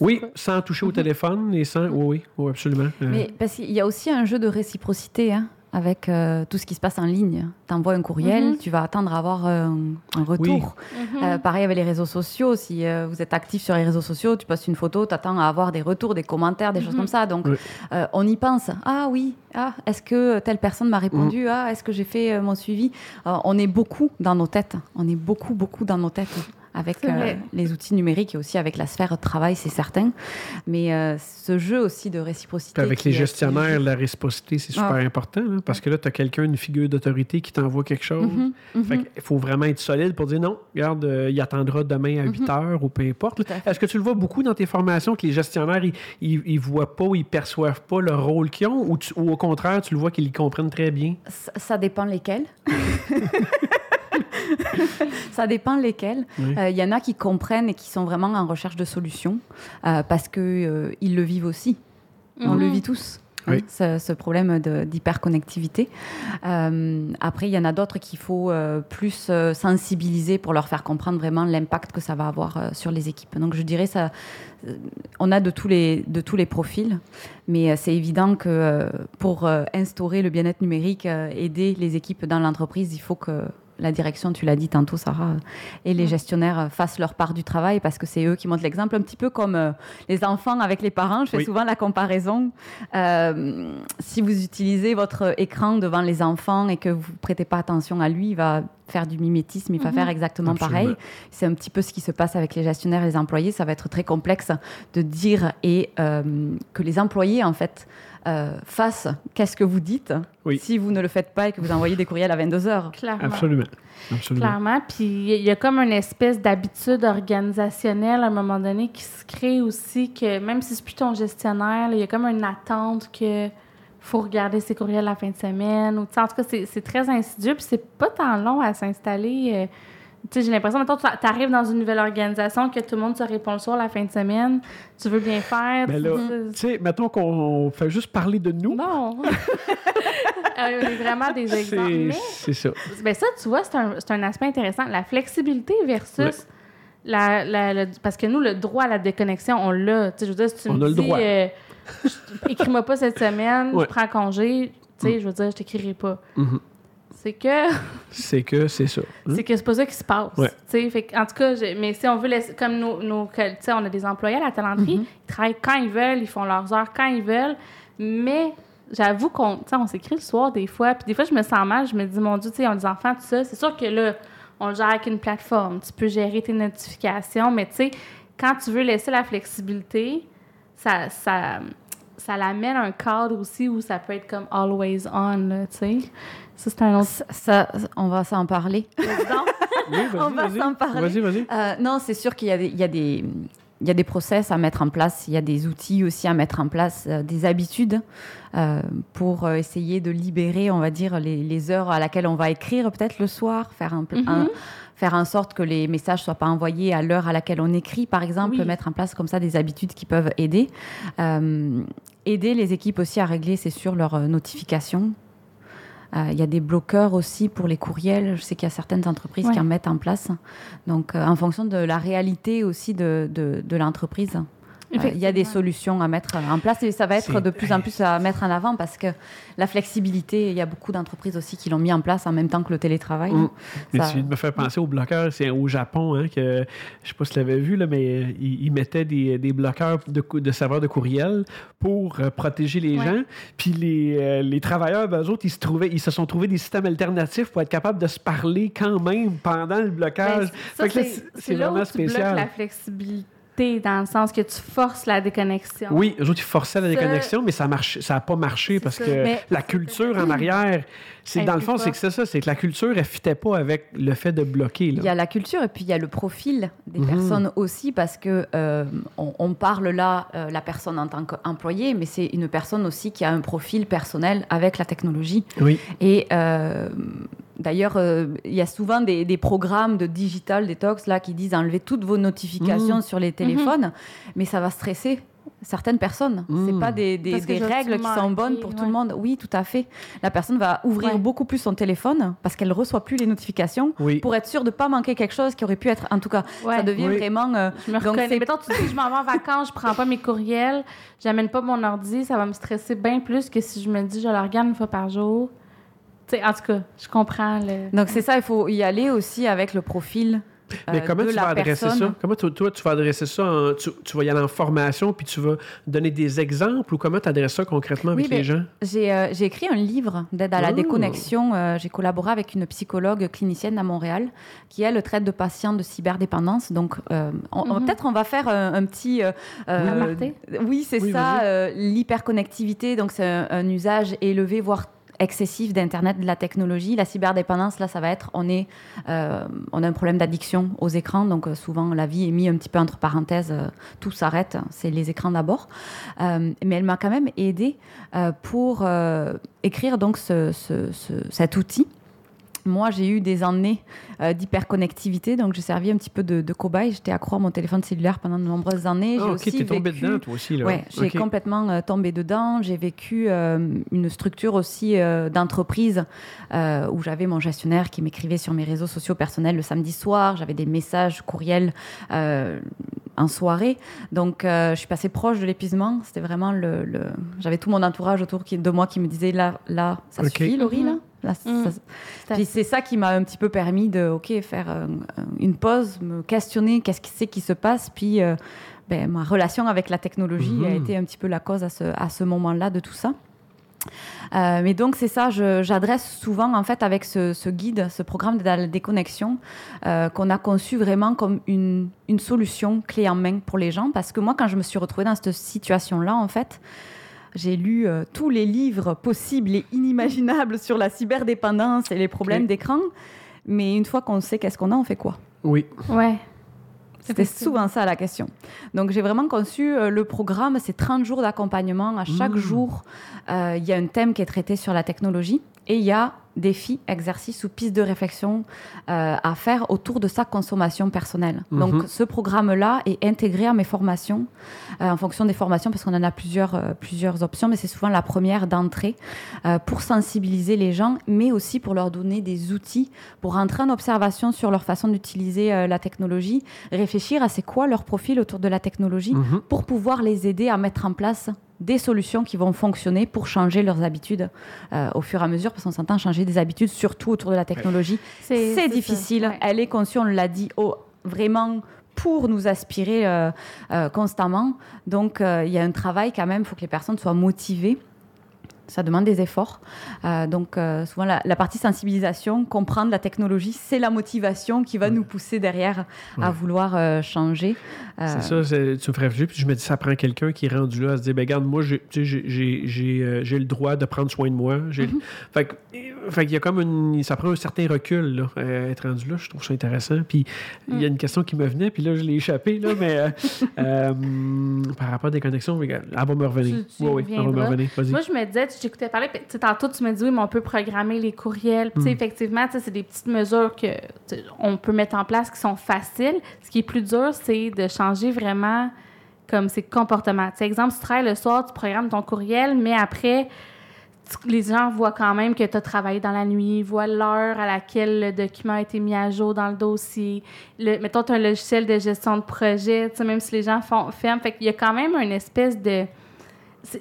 Oui, pas. sans toucher au téléphone et sans. Oui, oui, oui, absolument. Euh, Mais parce qu'il y a aussi un jeu de réciprocité hein, avec euh, tout ce qui se passe en ligne. Tu envoies un courriel, Mhm. tu vas attendre à avoir euh, un retour. Mhm. Euh, pareil avec les réseaux sociaux. Si euh, vous êtes actif sur les réseaux sociaux, tu postes une photo, tu attends à avoir des retours, des commentaires, des choses Mhm. comme ça. Donc, Oui. euh, on y pense. Ah oui, ah, est-ce que telle personne m'a répondu? Mhm. Ah, est-ce que j'ai fait euh, mon suivi? Euh, On est beaucoup dans nos têtes. On est beaucoup, beaucoup dans nos têtes avec euh, les outils numériques et aussi avec la sphère de travail, c'est certain. Mais euh, ce jeu aussi de réciprocité. Avec les est- gestionnaires, la réciprocité, c'est super Ah. important. là, parce que là, tu as quelqu'un, une figure d'autorité qui t'envoie quelque chose. Mhm, mhm. Fait qu'il faut vraiment être solide pour dire non, regarde, euh, il attendra demain à 8 heures ou peu importe. Est-ce que tu le vois beaucoup dans tes formations que les gestionnaires, ils, ils voient pas ou ils perçoivent pas le rôle qu'ils ont ou, tu- ou au contraire, tu le vois qu'ils y comprennent très bien? Ça, ça dépend lesquels. ça dépend lesquels. Il Oui. y en a qui comprennent et qui sont vraiment en recherche de solutions euh, parce qu'ils ils le vivent aussi. On Mhm. le vit tous. hein, Oui. ce, ce problème d'hyperconnectivité. Euh, après, il y en a d'autres qu'il faut euh, plus euh, sensibiliser pour leur faire comprendre vraiment l'impact que ça va avoir euh, sur les équipes. Donc, je dirais ça. euh, on a de tous les de tous les profils, mais euh, c'est évident que euh, pour euh, instaurer le bien-être numérique, euh, aider les équipes dans l'entreprise, il faut que la direction, tu l'as dit tantôt, Sarah, et les Mm. gestionnaires fassent leur part du travail parce que c'est eux qui montrent l'exemple, un petit peu comme euh, les enfants avec les parents. Je fais Oui. souvent la comparaison. Euh, si vous utilisez votre écran devant les enfants et que vous prêtez pas attention à lui, il va faire du mimétisme, il va Mhm. faire exactement Absolument. pareil. C'est un petit peu ce qui se passe avec les gestionnaires et les employés. Ça va être très complexe de dire et euh, que les employés, en fait, euh, fassent qu'est-ce que vous dites Oui. si vous ne le faites pas et que vous envoyez des courriels à 22 heures? Clairement. Absolument. Absolument. Clairement. Puis il y a comme une espèce d'habitude organisationnelle à un moment donné qui se crée aussi que même si c'est plus ton gestionnaire, il y a comme une attente que faut regarder ses courriels la fin de semaine. Ou, en tout cas, c'est très insidieux. Puis c'est pas tant long à s'installer. euh, sais, j'ai l'impression, maintenant, tu arrives dans une nouvelle organisation que tout le monde se répond le soir, la fin de semaine. Tu veux bien faire. Mais là, tu sais, mettons qu'on fait juste parler de nous. Non! Euh, vraiment des exemples. C'est ça. ben ça, tu vois, c'est un, un aspect intéressant. La flexibilité versus. Ouais. La, la- parce que nous, le droit à la déconnexion, on l'a. Tu sais, je veux dire, si tu On me dis, euh, écris-moi pas cette semaine, Ouais. je prends congé, tu sais, je veux dire, je t'écrirai pas. Mhm. C'est que C'est que c'est ça. hein? c'est que c'est pas ça qui se passe. Ouais. Tu sais, fait en tout cas, mais si on veut laisser, comme nos, nos tu sais, on a des employés à la talenterie, ils travaillent quand ils veulent, ils font leurs heures quand ils veulent, mais j'avoue qu'on, tu sais, on s'écrit le soir des fois, puis des fois je me sens mal, je me dis mon Dieu, tu sais, on a des enfants tout ça, c'est sûr que là, on le gère avec une plateforme, tu peux gérer tes notifications, mais tu sais, quand tu veux laisser la flexibilité, ça, ça, ça l'amène un cadre aussi où ça peut être comme always on, tu sais. Ça, c'est un autre. Ça, ça, on va s'en parler. Oui, On va s'en parler. Vas-y, vas-y. Euh, non, c'est sûr qu'il y a des, il y a des, il y a des process à mettre en place, il y a des outils aussi à mettre en place, euh, des habitudes euh, pour essayer de libérer, on va dire, les, les heures à laquelle on va écrire peut-être le soir, faire un, un- Mhm. faire en sorte que les messages soient pas envoyés à l'heure à laquelle on écrit, par exemple, Oui. mettre en place comme ça des habitudes qui peuvent aider. Euh, aider les équipes aussi à régler, c'est sûr, leurs notifications. Euh, Il y a des bloqueurs aussi pour les courriels. Je sais qu'il y a certaines entreprises qui en mettent en place. Donc, euh, en fonction de la réalité aussi de, de, de l'entreprise, il y a des solutions à mettre en place et ça va être de plus en plus à mettre en avant parce que la flexibilité, il y a beaucoup d'entreprises aussi qui l'ont mis en place en même temps que le télétravail. Mm. Mais Ça- tu me fais penser aux bloqueurs. C'est au Japon, hein, que je sais pas si tu l'avais vu, là, mais euh, ils, ils mettaient des, des bloqueurs de, serveurs de courriel pour euh, protéger les Ouais. gens. Puis les, euh, les travailleurs, ben, eux autres, ils se, trouvaient, ils se sont trouvés des systèmes alternatifs pour être capables de se parler quand même pendant le blocage. Ben, c'est- vraiment où tu bloques spécial. la flexibilité dans le sens que tu forces la déconnexion. Oui, eux autres, ils forçaient la déconnexion, mais ça marche, ça n'a pas marché parce ça. que Mais- la culture en arrière, c'est dans le fond, c'est que c'est ça, c'est que la culture, elle fitait pas avec le fait de bloquer. là. Il y a la culture et puis il y a le profil des Mhm. personnes aussi parce que euh, on, on parle là euh, la personne en tant qu'employé, mais c'est une personne aussi qui a un profil personnel avec la technologie. Oui. Et euh, d'ailleurs, euh, il y a souvent des, des programmes de digital detox là qui disent enlever toutes vos notifications Mhm. sur les téléphones, mais ça va stresser certaines personnes. Mhm. C'est pas des, des- règles qui sont bonnes pour tout le monde. Oui, tout à fait. La personne va ouvrir Ouais. beaucoup plus son téléphone parce qu'elle reçoit plus les notifications Oui. pour être sûre de pas manquer quelque chose qui aurait pu être. En tout cas, Ouais. ça devient Oui. vraiment. euh, Je me donc reconnais. c'est- Mettons, tu dis, je m'en vais en vacances, je prends pas mes courriels, j'amène pas mon ordi, ça va me stresser bien plus que si je me dis, je le regarde une fois par jour. Tu sais, en tout cas, je comprends le. Donc c'est ça, il faut y aller aussi avec le profil. Mais euh, comment de tu la vas adresser personne. ça? Comment tu- toi, tu vas adresser ça? en- tu, tu vas y aller en formation, puis tu vas donner des exemples, ou comment tu adresses ça concrètement avec Oui, les ben, gens? J'ai euh, j'ai écrit un livre d'aide à la Oh. déconnexion. Euh, J'ai collaboré avec une psychologue clinicienne à Montréal qui, elle, traite de patients de cyberdépendance. Donc, euh, Mhm. peut-être on va faire un, un petit... oui, c'est Oui, ça, euh, l'hyperconnectivité. Donc, c'est un, un usage élevé, voire excessif d'Internet, de la technologie. La cyberdépendance, là, ça va être, on, est, euh, on a un problème d'addiction aux écrans. Donc, euh, souvent, la vie est mise un petit peu entre parenthèses. euh, tout s'arrête. C'est les écrans d'abord. Euh, mais elle m'a quand même aidée pour écrire donc ce, ce- ce- cet outil. Moi, j'ai eu des années euh, d'hyperconnectivité, donc j'ai servi un petit peu de, de cobaye. J'étais accro à mon téléphone cellulaire pendant de nombreuses années. Ah, j'ai ok, aussi t'es tombé vécu- dedans, toi aussi. Là. Ouais, j'ai complètement euh, tombé dedans. J'ai vécu euh, une structure aussi euh, d'entreprise où j'avais mon gestionnaire qui m'écrivait sur mes réseaux sociaux personnels le samedi soir. J'avais des messages courriels en soirée. Donc, je suis passée proche de l'épuisement. C'était vraiment le. le- J'avais tout mon entourage autour qui- de moi qui me disait là, là, ça suffit, Laurie, là? Là, ça- C'est puis c'est ça qui m'a un petit peu permis de, ok, faire euh, une pause, me questionner qu'est-ce qui c'est qui se passe, puis euh, ben, ma relation avec la technologie a Mhm. été un petit peu la cause à ce, à ce moment-là de tout ça. Euh, mais donc c'est ça, je- j'adresse souvent en fait avec ce, ce guide, ce programme de la déconnexion euh, qu'on a conçu vraiment comme une, une solution clé en main pour les gens, parce que moi quand je me suis retrouvée dans cette situation-là en fait, j'ai lu euh, tous les livres possibles et inimaginables sur la cyberdépendance et les problèmes d'écran. Mais une fois qu'on sait qu'est-ce qu'on a, on fait quoi? Oui. Ouais. C'était souvent ça la question. Donc j'ai vraiment conçu euh, le programme, c'est 30 jours d'accompagnement. À chaque Mmh. jour, euh, il y a un thème qui est traité sur la technologie et il y a défis, exercices ou pistes de réflexion euh, à faire autour de sa consommation personnelle. Mhm. Donc, ce programme-là est intégré à mes formations, euh, en fonction des formations, parce qu'on en a plusieurs, euh, plusieurs options, mais c'est souvent la première d'entrée pour sensibiliser les gens, mais aussi pour leur donner des outils pour entrer en observation sur leur façon d'utiliser la technologie, réfléchir à c'est quoi leur profil autour de la technologie Mhm. pour pouvoir les aider à mettre en place des solutions qui vont fonctionner pour changer leurs habitudes au fur et à mesure, parce qu'on s'entend changer des habitudes, surtout autour de la technologie. C'est difficile. Ouais. Elle est conçue, on l'a dit, oh, vraiment pour nous aspirer euh, euh, constamment. Donc, euh, il y a un travail quand même, il faut que les personnes soient motivées. Ça demande des efforts. Euh, donc, euh, souvent, la, la partie sensibilisation, comprendre la technologie, c'est la motivation qui va nous pousser derrière à vouloir euh, changer. Euh, C'est ça, tu me ferais réfléchir, puis je me dis, ça prend quelqu'un qui est rendu là à se dire, ben regarde, moi, j'ai, tu sais, j'ai, j'ai, j'ai, euh, j'ai le droit de prendre soin de moi. J'ai, Mm-hmm. Fait fait qu'il y a comme une, ça prend un certain recul, là, euh, être rendu là, je trouve ça intéressant. Puis il y a une question qui me venait, puis là, je l'ai échappé, là, mais euh, euh, par rapport à des connexions, mais regarde, elle va me revenir. Tu- tu Oui, oui, elle va me revenir, vas-y. Moi, je me disais, tu j'écoutais parler, puis, tantôt, tu me dis, oui, mais on peut programmer les courriels. Mm. effectivement, c'est des petites mesures que tu sais, on peut mettre en place qui sont faciles. Ce qui est plus dur, c'est de changer vraiment comme ces comportements. Tu sais, exemple, si tu travailles le soir, tu programmes ton courriel, mais après, tu- les gens voient quand même que tu as travaillé dans la nuit, voient l'heure à laquelle le document a été mis à jour dans le dossier. Le, mettons, tu as un logiciel de gestion de projet, même si les gens font, ferment. Fait qu'il y a quand même une espèce de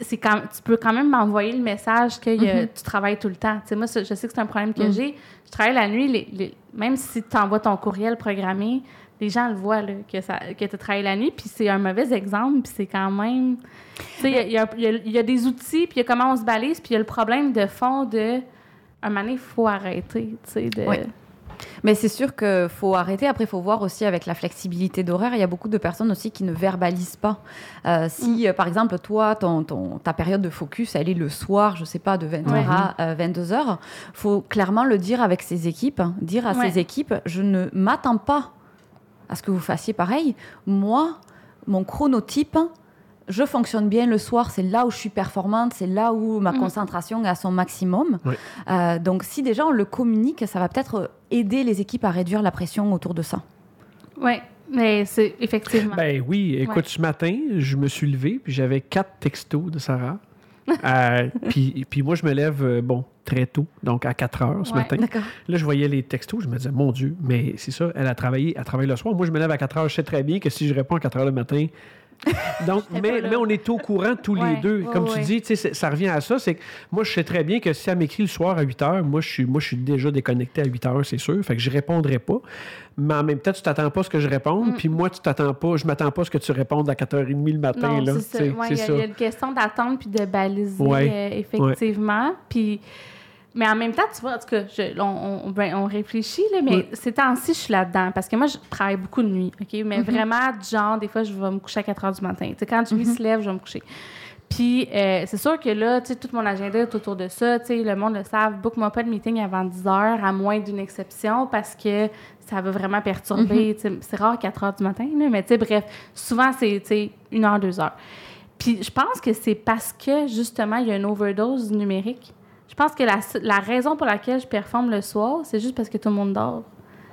c'est quand, tu peux quand même m'envoyer le message que a- Mhm. tu travailles tout le temps. Moi, je sais que c'est un problème que Mhm. j'ai. Je travaille la nuit, les- les- même si tu envoies ton courriel programmé, les gens le voient là, que, ça, que tu travailles la nuit, puis c'est un mauvais exemple, puis c'est quand même... Tu sais, il y a- y, a- y a- il y a des outils, puis il y a comment on se balise, puis il y a le problème de fond de... Un moment donné, il faut arrêter, tu sais, de... Oui. Mais c'est sûr qu'il faut arrêter. Après, il faut voir aussi avec la flexibilité d'horaire. Il y a beaucoup de personnes aussi qui ne verbalisent pas. Euh, si, euh, par exemple, toi, ton, ton- ta période de focus, elle est le soir, je sais pas, de 20h Ouais. à euh, 22h, faut clairement le dire avec ses équipes. hein. Dire à Ouais. ses équipes, je ne m'attends pas à ce que vous fassiez pareil. Moi, mon chronotype, je fonctionne bien le soir, c'est là où je suis performante, c'est là où ma Mhm. concentration est à son maximum. Oui. Euh, donc si déjà on le communique, ça va peut-être aider les équipes à réduire la pression autour de ça. Oui, mais c'est effectivement... Ben oui, écoute, Ouais. ce matin, je me suis levé, puis j'avais quatre textos de Sarah. Euh, puis, puis moi, je me lève, euh, bon, très tôt, donc à 4 heures ce Ouais. matin. Là, je voyais les textos, je me disais, mon Dieu, mais c'est ça, elle a travaillé, elle travaille le soir. Moi, je me lève à 4 heures, je sais très bien que si je réponds à 4 heures le matin. Donc, mais, mais on est au courant tous Ouais, les deux. ouais, Comme tu dis, tu sais, c'est- ça revient à ça. C'est que moi, je sais très bien que si elle m'écrit le soir à 8 heures, moi, je suis, moi, je suis déjà déconnecté à 8 heures, c'est sûr. Fait que je répondrai pas. Mais en même temps, tu t'attends pas à ce que je réponde. Mm. Puis moi, tu t'attends pas, je m'attends pas à ce que tu répondes à 4h30 le matin. C'est ça. C'est- Ouais, il y, il y a une question d'attendre puis de baliser, euh, effectivement. Puis, mais en même temps, tu vois, en tout cas, je- on, on- ben, on réfléchit, là, mais Oui. ces temps-ci, je suis là-dedans. Parce que moi, je travaille beaucoup de nuit, OK? Mais vraiment, du genre, des fois, je vais me coucher à 4 heures du matin. Tu sais, quand Jimmy se lève, je vais me coucher. Puis, euh, c'est sûr que là, tu sais, tout mon agenda est autour de ça. Tu sais, le monde le savent. Book-moi pas de meeting avant 10 heures, à moins d'une exception, parce que ça va vraiment perturber. Tu sais, C'est rare 4 heures du matin, là, mais tu sais, bref, souvent, c'est, tu sais, une heure, deux heures. Puis, je pense que c'est parce que, justement, il y a une overdose numérique. Je pense que la, la raison pour laquelle je performe le soir, c'est juste parce que tout le monde dort.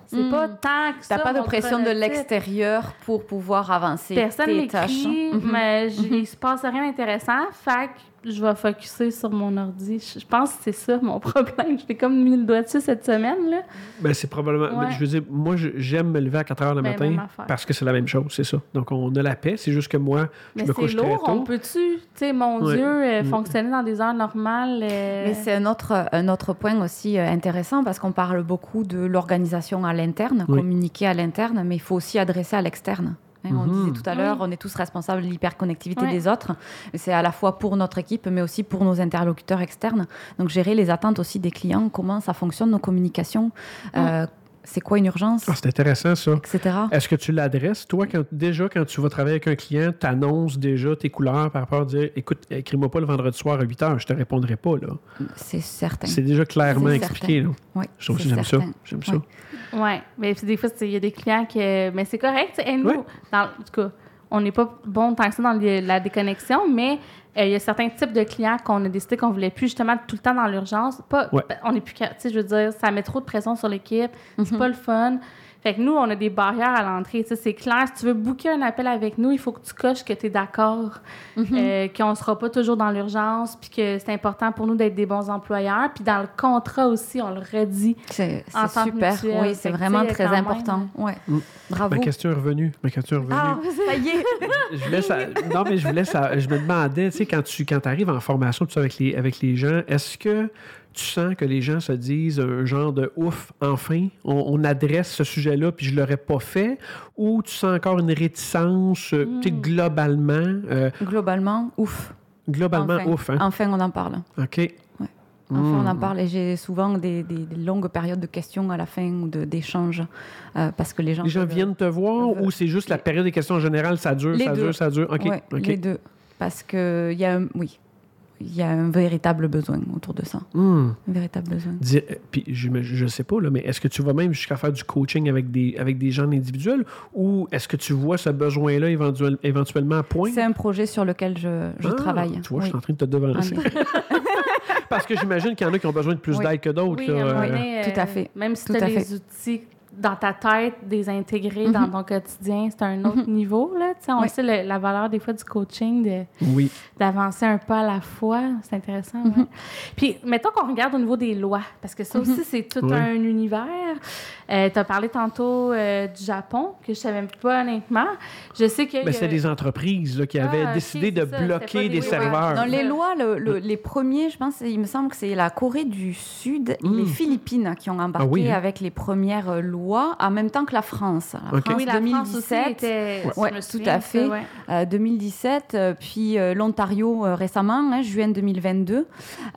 C'est Hmm. pas tant que ça. T'as pas de pression de l'extérieur pour pouvoir avancer Personne m'écrit, Mhm. mais j- il se passe rien d'intéressant. Fait que je vais focuser sur mon ordi. Je pense que c'est ça mon problème. Je fais comme mis le doigt dessus cette semaine. Là. Ben, c'est probablement. Ouais. Je veux dire, moi, j'aime me lever à 4 heures le Ben, matin parce que c'est la même chose, c'est ça. Donc, on a la paix. C'est juste que moi, je Mais me couche très lourd. tôt. On peut-tu, tu sais, mon Ouais. Dieu, euh, Mm. fonctionner dans des heures normales? euh, Mais c'est un autre, un autre point aussi euh, intéressant parce qu'on parle beaucoup de l'organisation à l'interne, Oui. communiquer à l'interne, mais il faut aussi adresser à l'externe. Hein, On Mhm. disait tout à l'heure, Oui. on est tous responsables de l'hyperconnectivité Ouais. des autres. C'est à la fois pour notre équipe, mais aussi pour nos interlocuteurs externes. Donc gérer les attentes aussi des clients, comment ça fonctionne nos communications, euh, c'est quoi une urgence, Ah, c'est intéressant, ça. etc. Est-ce que tu l'adresses, toi, quand, déjà, quand tu vas travailler avec un client, tu annonces déjà tes couleurs par rapport à dire écoute, écris-moi pas le vendredi soir à 8 heures, je te répondrai pas. là. C'est certain. C'est déjà clairement expliqué. Là. Oui, Je trouve que c'est j'aime ça. J'aime ça. Ouais. Ouais, mais puis des fois, c'est- il y a des clients que. Mais c'est correct, tu sais, hey, nous, Ouais. dans, en tout cas, on n'est pas bon tant que ça dans la déconnexion, mais il y a certains types de clients qu'on a décidé qu'on voulait plus justement tout le temps dans l'urgence. Pas, Ouais. on est plus, tu sais, je veux dire, ça met trop de pression sur l'équipe, c'est Mhm. pas le fun. Fait que nous, on a des barrières à l'entrée. Tu sais, c'est clair, si tu veux booker un appel avec nous, il faut que tu coches que tu es d'accord, Mhm. euh, qu'on ne sera pas toujours dans l'urgence, puis que c'est important pour nous d'être des bons employeurs. Puis dans le contrat aussi, on le redit. C'est super. mutuelle. Oui, c'est vraiment très même, important. Ouais. Mm. Bravo. Ma question est revenue. Ma question est revenue. Ah, ça y est. je voulais sa- Non, mais je voulais sa- Je me demandais, tu sais, quand tu quand arrives en formation ça, avec, les, avec les gens, est-ce que tu sens que les gens se disent un genre de ouf, enfin, on, on adresse ce sujet-là, puis je l'aurais pas fait, ou tu sens encore une réticence, tu sais, Hmm. globalement, euh, Globalement, ouf. globalement enfin, ouf, hein? enfin, on en parle. OK. Enfin, on en Hmm. parle et j'ai souvent des, des- des longues périodes de questions à la fin ou d'échanges euh, parce que les gens. Les gens viennent te voir ou c'est juste la période des questions en général, ça dure, Les ça deux. dure, ça dure? OK. Ouais. Les deux. Parce que il y a un, oui, il y a un véritable besoin autour de ça. Hmm. Un véritable besoin. Euh, Puis je ne sais pas, là, mais est-ce que tu vas même jusqu'à faire du coaching avec des, avec des gens individuels ou est-ce que tu vois ce besoin-là éventuel- éventuellement à point? C'est un projet sur lequel je, je Ah, travaille. Tu vois, je suis en train de te devancer. Effet. Parce que j'imagine qu'il y en a qui ont besoin de plus Oui. d'aide que d'autres. Oui, là, euh, Tout euh, à fait. Même si tu as fait. outils dans ta tête, des intégrés dans Mhm. ton quotidien, c'est un autre niveau. Là, Tu sais, on Oui. sait le- la valeur des fois du coaching, Oui. d'avancer un pas à la fois. C'est intéressant. Mhm. ouais. Puis, mettons qu'on regarde au niveau des lois, parce que ça aussi, c'est tout Oui. un univers. Tu as parlé tantôt euh, du Japon, que je savais pas honnêtement. Je sais que. Ben, c'est des entreprises là, qui Ah, avaient ok, décidé de ça, c'était bloquer des- serveurs. Dans les lois, le- le- les premiers, je pense, il me semble que c'est la Corée du Sud et Mm. les Philippines qui ont embarqué Ah oui, hein? avec les premières euh, lois en même temps que la France. La. France Oui, la France aussi 2017. était. je Ouais, me tout à fait. ouais. Euh, 2017, euh, puis euh, l'Ontario euh, récemment, hein, juin 2022.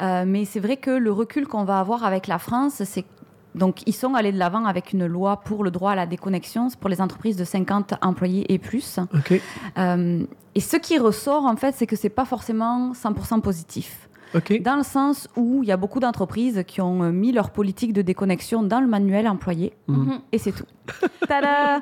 Euh, mais c'est vrai que le recul qu'on va avoir avec la France, c'est donc ils sont allés de l'avant avec une loi pour le droit à la déconnexion pour les entreprises de 50 employés et plus. Euh, et ce qui ressort en fait, c'est que c'est pas forcément 100% positif. Dans le sens où il y a beaucoup d'entreprises qui ont euh, mis leur politique de déconnexion dans le manuel employé Mm. Mhm. et c'est tout. Tada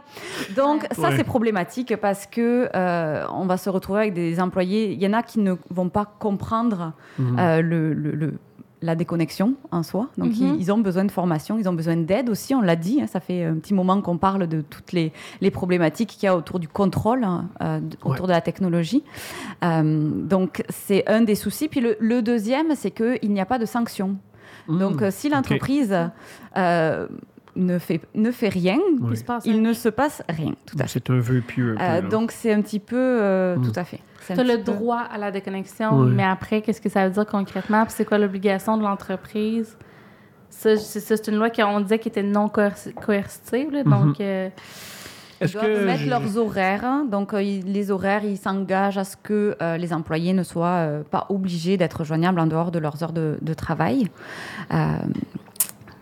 Donc ça Ouais. c'est problématique parce que euh, on va se retrouver avec des employés. Il y en a qui ne vont pas comprendre Mhm. euh, le, le- le- la déconnexion en soi. Donc Mhm. ils, ils ont besoin de formation, ils ont besoin d'aide aussi. On l'a dit. hein, ça fait un petit moment qu'on parle de toutes les, les problématiques qu'il y a autour du contrôle, hein, euh, Ouais. autour de la technologie. Euh, donc c'est un des soucis. Puis le, le deuxième, c'est qu'il n'y a pas de sanctions. Mm. Donc, euh, si l'entreprise euh, ne, fait, ne fait rien, Oui. Il ne se passe rien. Tout à Donc, fait. C'est un vœu pieux. Euh, donc, c'est un petit peu. euh, Mm. Tout à fait. Tu as le peu- droit à la déconnexion, mais après, qu'est-ce que ça veut dire concrètement? Puis c'est quoi l'obligation de l'entreprise? Ça, c'est ça, c'est une loi qu'on disait qui était non coerci- coercitive. là, donc, euh, Ils doivent que. mettre je- leurs horaires. hein. Donc, euh, ils- les horaires, ils s'engagent à ce que euh, les employés ne soient euh, pas obligés d'être joignables en dehors de leurs heures de, de travail.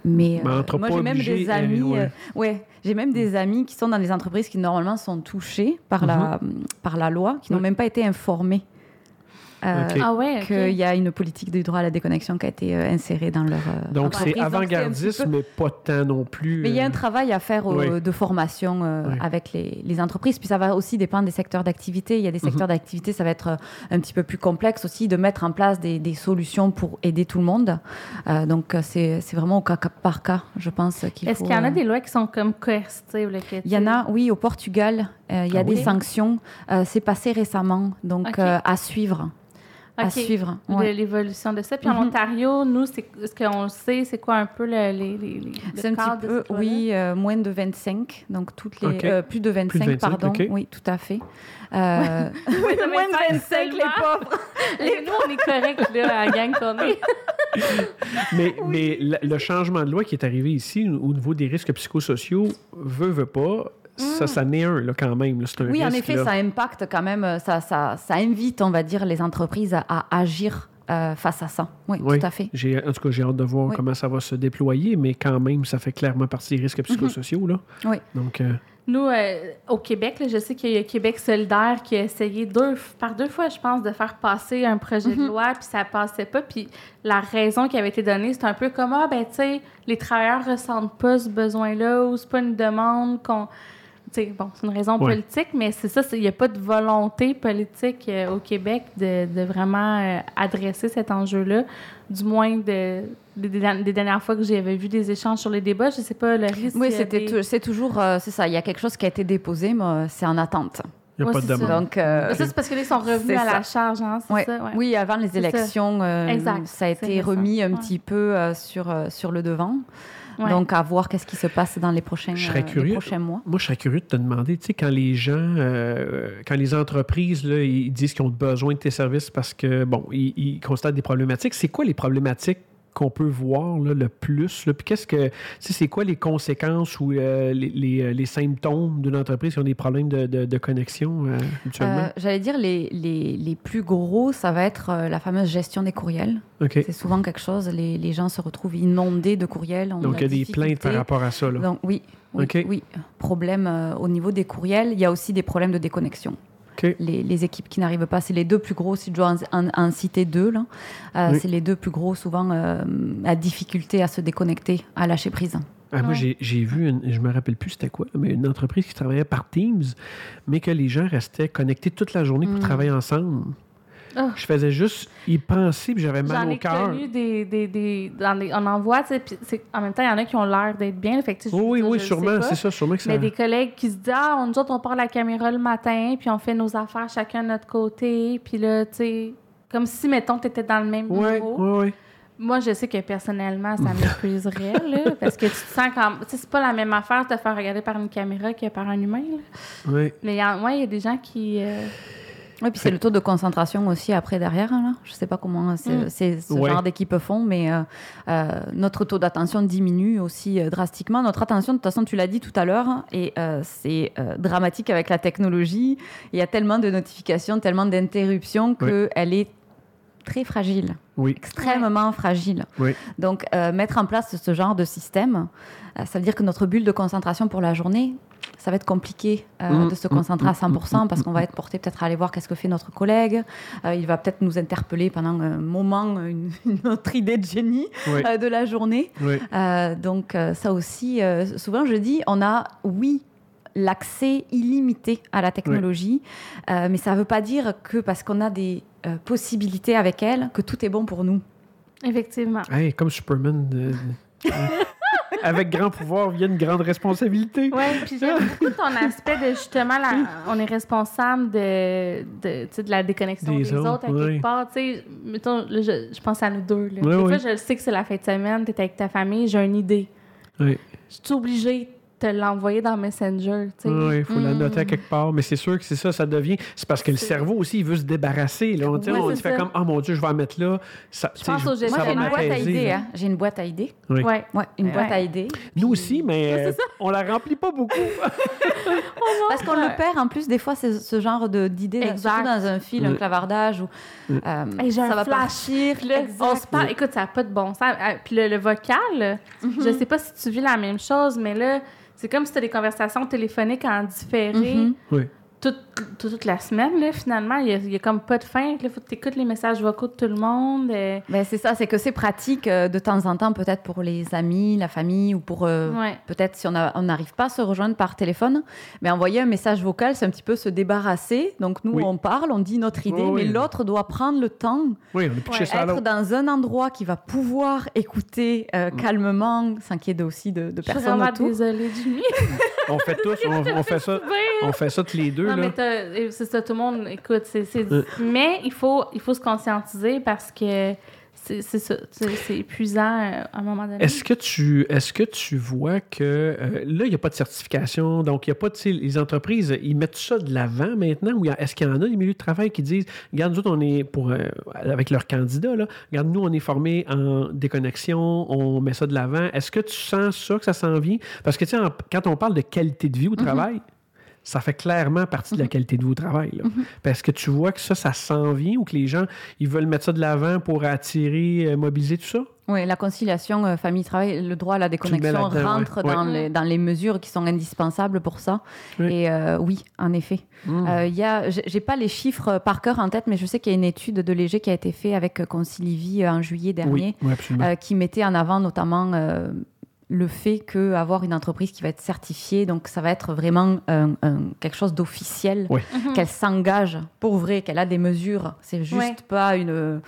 Mais Ben, euh, moi, j'ai même des euh, amis. ouais. euh, ouais, j'ai même des amis qui sont dans des entreprises qui normalement sont touchées par, la, par la loi, qui n'ont Mhm. Même pas été informés. Euh, ah ouais, qu'il y a une politique du droit à la déconnexion qui a été euh, insérée dans leur euh, Donc, c'est Donc, c'est avant-gardiste, peu- mais pas tant non plus. Mais il y a un travail à faire Oui. de formation euh, Oui. avec les, les entreprises. Puis ça va aussi dépendre des secteurs d'activité. Il y a des Mhm. secteurs d'activité, ça va être un petit peu plus complexe aussi de mettre en place des, des solutions pour aider tout le monde. Euh, donc c'est c'est vraiment au cas cas par cas, je pense qu'il Est-ce qu'il y en a euh, des lois qui sont comme coercitives? Il y en a, oui, au Portugal, euh, il y a Ah des oui? sanctions. Euh, c'est passé récemment, donc euh, à suivre. À suivre. de ouais. l'évolution de ça. Puis en Mhm. Ontario, nous, c'est ce qu'on sait, c'est quoi un peu le, les, les, les- le C'est un petit de peu, oui, euh, moins de 25, donc toutes les, euh, plus de 25, Plus de 25, pardon, oui, tout à fait. Euh, de moins de 25, les pauvres. Les- nous, on est corrects, là, à la gang qu'on est. Mais, mais le, le changement de loi qui est arrivé ici au au niveau des risques psychosociaux, veut, veut pas, ça, ça n'est un là, quand même. là. Un. Oui, en effet, là. ça impacte quand même, euh, ça, ça, ça invite, on va dire, les entreprises à, à agir euh, face à ça. Oui, Oui. tout à fait. J'ai, en tout cas, j'ai hâte de voir Oui. comment ça va se déployer, mais quand même, ça fait clairement partie des risques psychosociaux. Là. Oui. Donc, euh, Nous, euh, au Québec, là, je sais qu'il y a Québec solidaire qui a essayé deux, par deux fois, je pense, de faire passer un projet de loi, puis ça passait pas. Puis la raison qui avait été donnée, c'est un peu comme, ah, ben, tu sais, les travailleurs ressentent pas ce besoin-là, ou c'est pas une demande qu'on... bon, c'est une raison Ouais. politique, mais c'est ça, il n'y a pas de volonté politique euh, au Québec de, de vraiment euh, adresser cet enjeu-là. Du moins, de, des, dernières fois que j'avais vu des échanges sur les débats, je sais pas, le risque. Oui, c'était des- c'est toujours, euh, c'est ça. Il y a quelque chose qui a été déposé, mais c'est en attente. Il n'y a Ouais, pas de c'est ça. demande. Donc, euh, ça, c'est parce que ils sont revenus à la charge, hein, c'est ouais. ça? Ouais. Oui, avant les élections, euh, Exact. ça a été remis un Ouais. petit peu euh, sur, euh, sur le devant. Ouais. Donc, à voir qu'est-ce qui se passe dans les prochains, Je serais euh, les prochains mois. Moi, je serais curieux de te demander, tu sais, quand les gens, euh, quand les entreprises, là, ils disent qu'ils ont besoin de tes services parce que, bon, ils, ils constatent des problématiques, c'est quoi les problématiques qu'on peut voir là, le plus? Là? Puis qu'est-ce que, c'est quoi les conséquences ou euh, les, les- les symptômes d'une entreprise qui ont des problèmes de, de- de connexion euh? Euh, J'allais dire, les, les, les plus gros, ça va être euh, la fameuse gestion des courriels. C'est souvent quelque chose, les, gens se retrouvent inondés de courriels. Donc, il y a des plaintes par rapport à ça. Là. Donc, oui, oui, oui. Problème euh, au niveau des courriels. Il y a aussi des problèmes de déconnexion. Les, les équipes qui n'arrivent pas, c'est les deux plus gros, si je dois en, en- en citer deux, là. Euh, Oui. c'est les deux plus gros, souvent, euh, à difficulté à se déconnecter, à lâcher prise. Ah, Moi, Ouais. j'ai vu, une, je me rappelle plus c'était quoi, mais une entreprise qui travaillait par Teams, mais que les gens restaient connectés toute la journée pour Mm. travailler ensemble. Ah. Je faisais juste y penser, puis j'avais mal au cœur. connu des, des, des dans les- on en voit, tu sais, en même temps, il y en a qui ont l'air d'être bien. Fait que, oui, dire, oui, sûrement, c'est ça, sûrement que ça. Mais des collègues qui se disent Ah, on- nous autres, on part la caméra le matin, puis on fait nos affaires chacun de notre côté. Puis là, tu sais, comme si, mettons, tu étais dans le même bureau. ouais, ouais. Moi, je sais que personnellement, ça m'épuiserait, là, parce que tu te sens comme. Tu sais, c'est pas la même affaire de te faire regarder par une caméra que par un humain, là. ouais. Mais ouais, il y a des gens qui. euh, Oui, puis c'est le taux de concentration aussi après derrière. Là. Je ne sais pas comment Mm. c'est- ce Ouais. genre d'équipe font, mais euh, euh, notre taux d'attention diminue aussi euh, drastiquement. Notre attention, de toute façon, tu l'as dit tout à l'heure, hein, et c'est dramatique avec la technologie. Il y a tellement de notifications, tellement d'interruptions qu'elle est très fragile, Oui, extrêmement fragile. Oui. Donc, euh, mettre en place ce genre de système, euh, ça veut dire que notre bulle de concentration pour la journée, ça va être compliqué euh, Mm, de se mm, concentrer à mm, 100% mm, parce qu'on va être porté peut-être à aller voir qu'est-ce que fait notre collègue. Euh, il va peut-être nous interpeller pendant un moment, une, une autre idée de génie oui, euh, de la journée. oui. Euh, donc, euh, ça aussi, euh, souvent je dis, on a, oui, l'accès illimité à la technologie, euh, mais ça ne veut pas dire que parce qu'on a des euh, possibilités avec elle, que tout est bon pour nous. Effectivement. Hey, comme Superman. euh, Avec grand pouvoir vient une grande responsabilité. Oui, puis j'aime beaucoup ton aspect de justement, la, on est responsable de, de, de la déconnexion Des des, autres, autres à oui. quelque part. Tu sais, mettons, là, je, je pense à nous deux. Là. Oui, Des oui. fois, je sais que c'est la fin de semaine, tu es avec ta famille, j'ai une idée. Oui, Je suis obligée te l'envoyer dans Messenger. tu sais. il faut la Mm. noter à quelque part. Mais c'est sûr que c'est ça, ça devient. C'est parce que le cerveau aussi, il veut se débarrasser. Là. On, Ouais, on fait comme, oh mon Dieu, je vais en mettre là. Ça, pense je- aux ça gestions. Moi, j'ai une boîte à idées. hein. J'ai une boîte à idées. Oui. Ouais. Ouais, une Ouais. boîte à idées. Nous aussi, mais euh, on la remplit pas beaucoup. Parce qu'on Ouais. le perd en plus des fois c'est ce genre de d'idées Exact. surtout dans un fil, un Mm. clavardage où Mm. euh, ça va flash. partir. Puis là, Exact. on se parle. Écoute, ça n'a pas de bon sens. Ah, Puis le, le vocal, je sais pas si tu vis la même chose, mais là, c'est comme si tu as des conversations téléphoniques en différé Mhm. Oui. Toute, toute, toute la semaine. Là, finalement, il n'y a, comme pas de fin. Il faut que tu écoutes les messages vocaux de tout le monde. euh, Ben, c'est ça, c'est que c'est pratique euh, de temps en temps, peut-être pour les amis, la famille, ou pour euh, Ouais. peut-être si on n'arrive pas à se rejoindre par téléphone, mais envoyer un message vocal, c'est un petit peu se débarrasser. Donc nous, Oui. on parle, on dit notre idée, Oui, oui. mais l'autre doit prendre le temps, Oui, on Ouais, ça être dans un endroit qui va pouvoir écouter euh, Mm. calmement, s'inquiéter aussi de, de Je suis vraiment autour. désolée, Jimmy. On fait tous, on, on fait ça. On fait ça tous les deux. Non, là. mais t'as- c'est ça, tout le monde, écoute, c'est... c'est- Euh. Mais il faut, il faut se conscientiser parce que c'est ça, c'est épuisant euh, à un moment donné. Est-ce que tu est-ce que tu vois que euh, là, il n'y a pas de certification, donc il n'y a pas de. Les entreprises, ils mettent ça de l'avant maintenant, ou est-ce qu'il y en a des milieux de travail qui disent Regarde, nous autres, on est pour euh, avec leurs candidats, là, regarde, nous, on est formés en déconnexion, on met ça de l'avant. Est-ce que tu sens ça, que ça s'en vient? Parce que tu sais, quand on parle de qualité de vie au travail, ça fait clairement partie de la qualité de au travail. là. Parce que tu vois que ça, ça s'en vient ou que les gens, ils veulent mettre ça de l'avant pour attirer, euh, mobiliser tout ça? Oui, la conciliation euh, famille-travail, le droit à la déconnexion rentre ouais. Dans, Ouais. les, dans les mesures qui sont indispensables pour ça. Oui. Et euh, oui, en effet. Mm. Euh, il y a, j'ai pas les chiffres par cœur en tête, mais je sais qu'il y a une étude de Léger qui a été faite avec Concilivie en juillet dernier, oui, oui, absolument. qui mettait en avant notamment le fait qu'avoir une entreprise qui va être certifiée, donc ça va être vraiment un- un- quelque chose d'officiel. Mhm. qu'elle s'engage pour vrai, qu'elle a des mesures. C'est juste Ouais. pas une,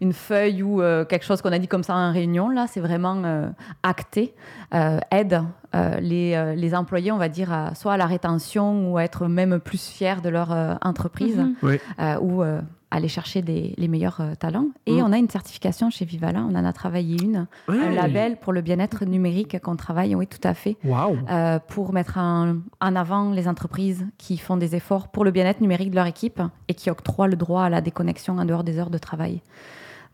une feuille ou euh, quelque chose qu'on a dit comme ça en réunion. Là, c'est vraiment euh, acté, euh, aide euh, les, euh, les employés, on va dire, à- soit à la rétention ou à être même plus fiers de leur euh, entreprise Mhm. Oui. euh, ou euh, aller chercher des, les meilleurs euh, talents. Et Mm. on a une certification chez Vivala, on en a travaillé une, un label pour le bien-être numérique qu'on travaille, oui, tout à fait, Wow! euh, pour mettre en, en avant les entreprises qui font des efforts pour le bien-être numérique de leur équipe et qui octroient le droit à la déconnexion en dehors des heures de travail.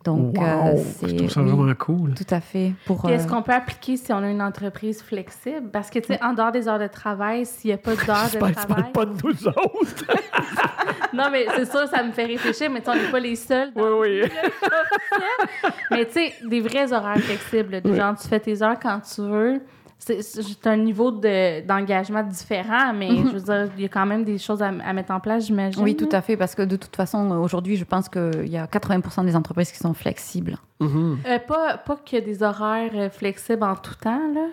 Donc, wow! euh, Je c'est trouve ça oui, vraiment cool. tout à fait. Pour, Puis est-ce euh, qu'on peut appliquer si on a une entreprise flexible? Parce que, tu sais, en dehors des heures de travail, s'il n'y a pas d'heures de que tu travail. parles pas de nous autres. Non, mais c'est sûr, ça me fait réfléchir, mais tu sais, on n'est pas les seuls. oui, oui. Mais tu sais, des vrais horaires flexibles. Des Oui. Genre, tu fais tes heures quand tu veux. C'est c'est un niveau de- d'engagement différent, mais je veux dire, il y a quand même des choses à, à mettre en place, j'imagine. oui, tout à fait, parce que de toute façon, aujourd'hui, je pense qu'il y a 80% des entreprises qui sont flexibles. Mhm. Euh, pas pas qu'il y a des horaires euh, flexibles en tout temps, là.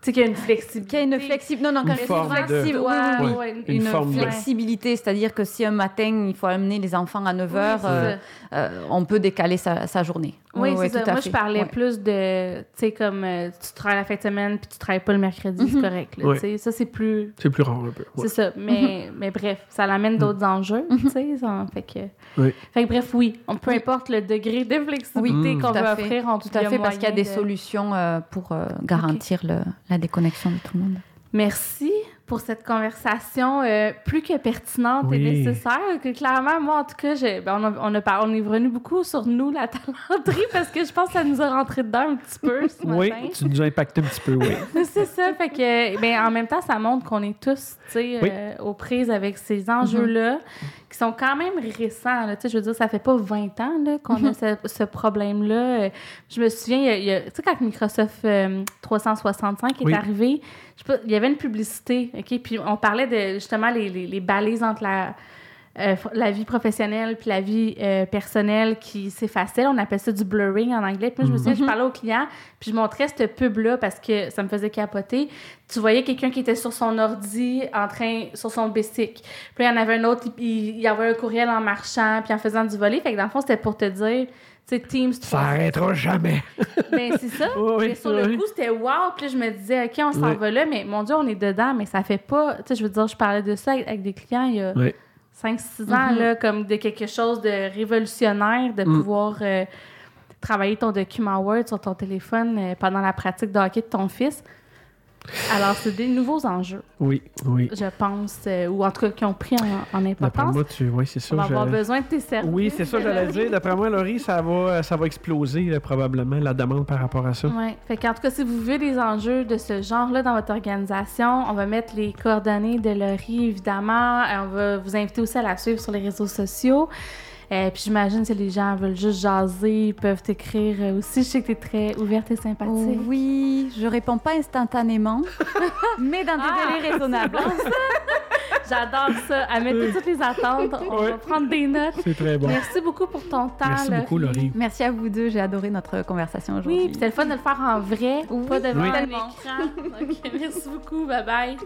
Tu sais, qu'il y a une flexibilité. Qu'il y a une flexible. Non, non, Une quand je dis forme de- Ouais, oui, oui. ouais, Une Une, forme de- flexibilité, c'est-à-dire que si un matin, il faut amener les enfants à 9h, Oui, c'est ça. on peut décaler sa, sa journée. Oui, c'est tout ça. Moi, fait. je parlais Ouais. plus de, tu sais, comme euh, tu travailles la fin de semaine puis tu travailles pas le mercredi, c'est Mhm. correct. là, Ouais. Ça, c'est plus. C'est plus rare un peu. C'est ça. Mais, mais bref, ça l'amène d'autres enjeux, tu sais. ça- Fait que, Oui. fait que bref, oui, on, peu importe le degré de flexibilité Oui, qu'on tout veut fait. offrir, on Tout à fait, parce qu'il y a des solutions euh, pour euh, garantir le- la déconnexion de tout le monde. Merci pour cette conversation euh, plus que pertinente et Oui. nécessaire. Que clairement, moi, en tout cas, ben, on, a, on, a par- on est revenu beaucoup sur nous, la talenterie, parce que je pense que ça nous a rentré dedans un petit peu ce Oui, matin. tu nous as impacté un petit peu, oui. C'est ça, fait que, ben, en même temps, ça montre qu'on est tous, Oui. euh, aux prises avec ces enjeux-là, qui sont quand même récents, là, je veux dire, ça fait pas 20 ans, qu'on a ce, ce problème-là. Euh, Je me souviens, tu sais, quand Microsoft euh, 365 est Oui. arrivé, je sais pas, il y avait une publicité, OK, puis on parlait de, justement, les, les, les balises entre la... euh, la vie professionnelle puis la vie euh, personnelle qui s'effaçait. On appelle ça du blurring en anglais. Puis moi, je me souviens, je parlais au client, puis je montrais cette pub-là parce que ça me faisait capoter. Tu voyais quelqu'un qui était sur son ordi, en train, sur son bicycle. Puis il y en avait un autre, il, il y avait un courriel en marchant, puis en faisant du volet. Fait que dans le fond, c'était pour te dire, sais, Teams Ça 3. arrêtera jamais. Ben, c'est ça. Oui, mais sur le coup, c'était wow. Puis là, je me disais, OK, on s'en Oui. va là, mais mon Dieu, on est dedans, mais ça fait pas. Tu sais, je veux dire, je parlais de ça avec, avec des clients il y a Oui. 5-6 ans, Mhm. là, comme de quelque chose de révolutionnaire, de Mm. pouvoir euh, travailler ton document Word sur ton téléphone euh, pendant la pratique de hockey de ton fils. Alors, c'est des nouveaux enjeux, Oui, oui. je pense, euh, ou en tout cas qui ont pris en, en D'après importance. moi, tu... oui, c'est ça. On va avoir besoin de tes services. Oui, c'est ça, j'allais dire. D'après moi, Laurie, ça va, ça va exploser là, probablement, la demande par rapport à ça. Oui. Fait qu'en tout cas, si vous vivez des enjeux de ce genre-là dans votre organisation, on va mettre les coordonnées de Laurie, évidemment. Euh, On va vous inviter aussi à la suivre sur les réseaux sociaux. Euh, puis j'imagine si les gens veulent juste jaser, ils peuvent t'écrire euh, aussi. Je sais que tu es très ouverte et sympathique. Oui, je réponds pas instantanément, mais dans des Ah, délais raisonnables. J'adore ça. À mettre toutes les attentes. On Ouais. va prendre des notes. C'est très bon. Merci beaucoup pour ton temps. Merci Laurie. beaucoup, Laurie. Merci à vous deux, j'ai adoré notre conversation aujourd'hui. Oui, puis c'est le fun de le faire en vrai, Oui, pas devant Oui. un écran. Donc, merci beaucoup. Bye bye.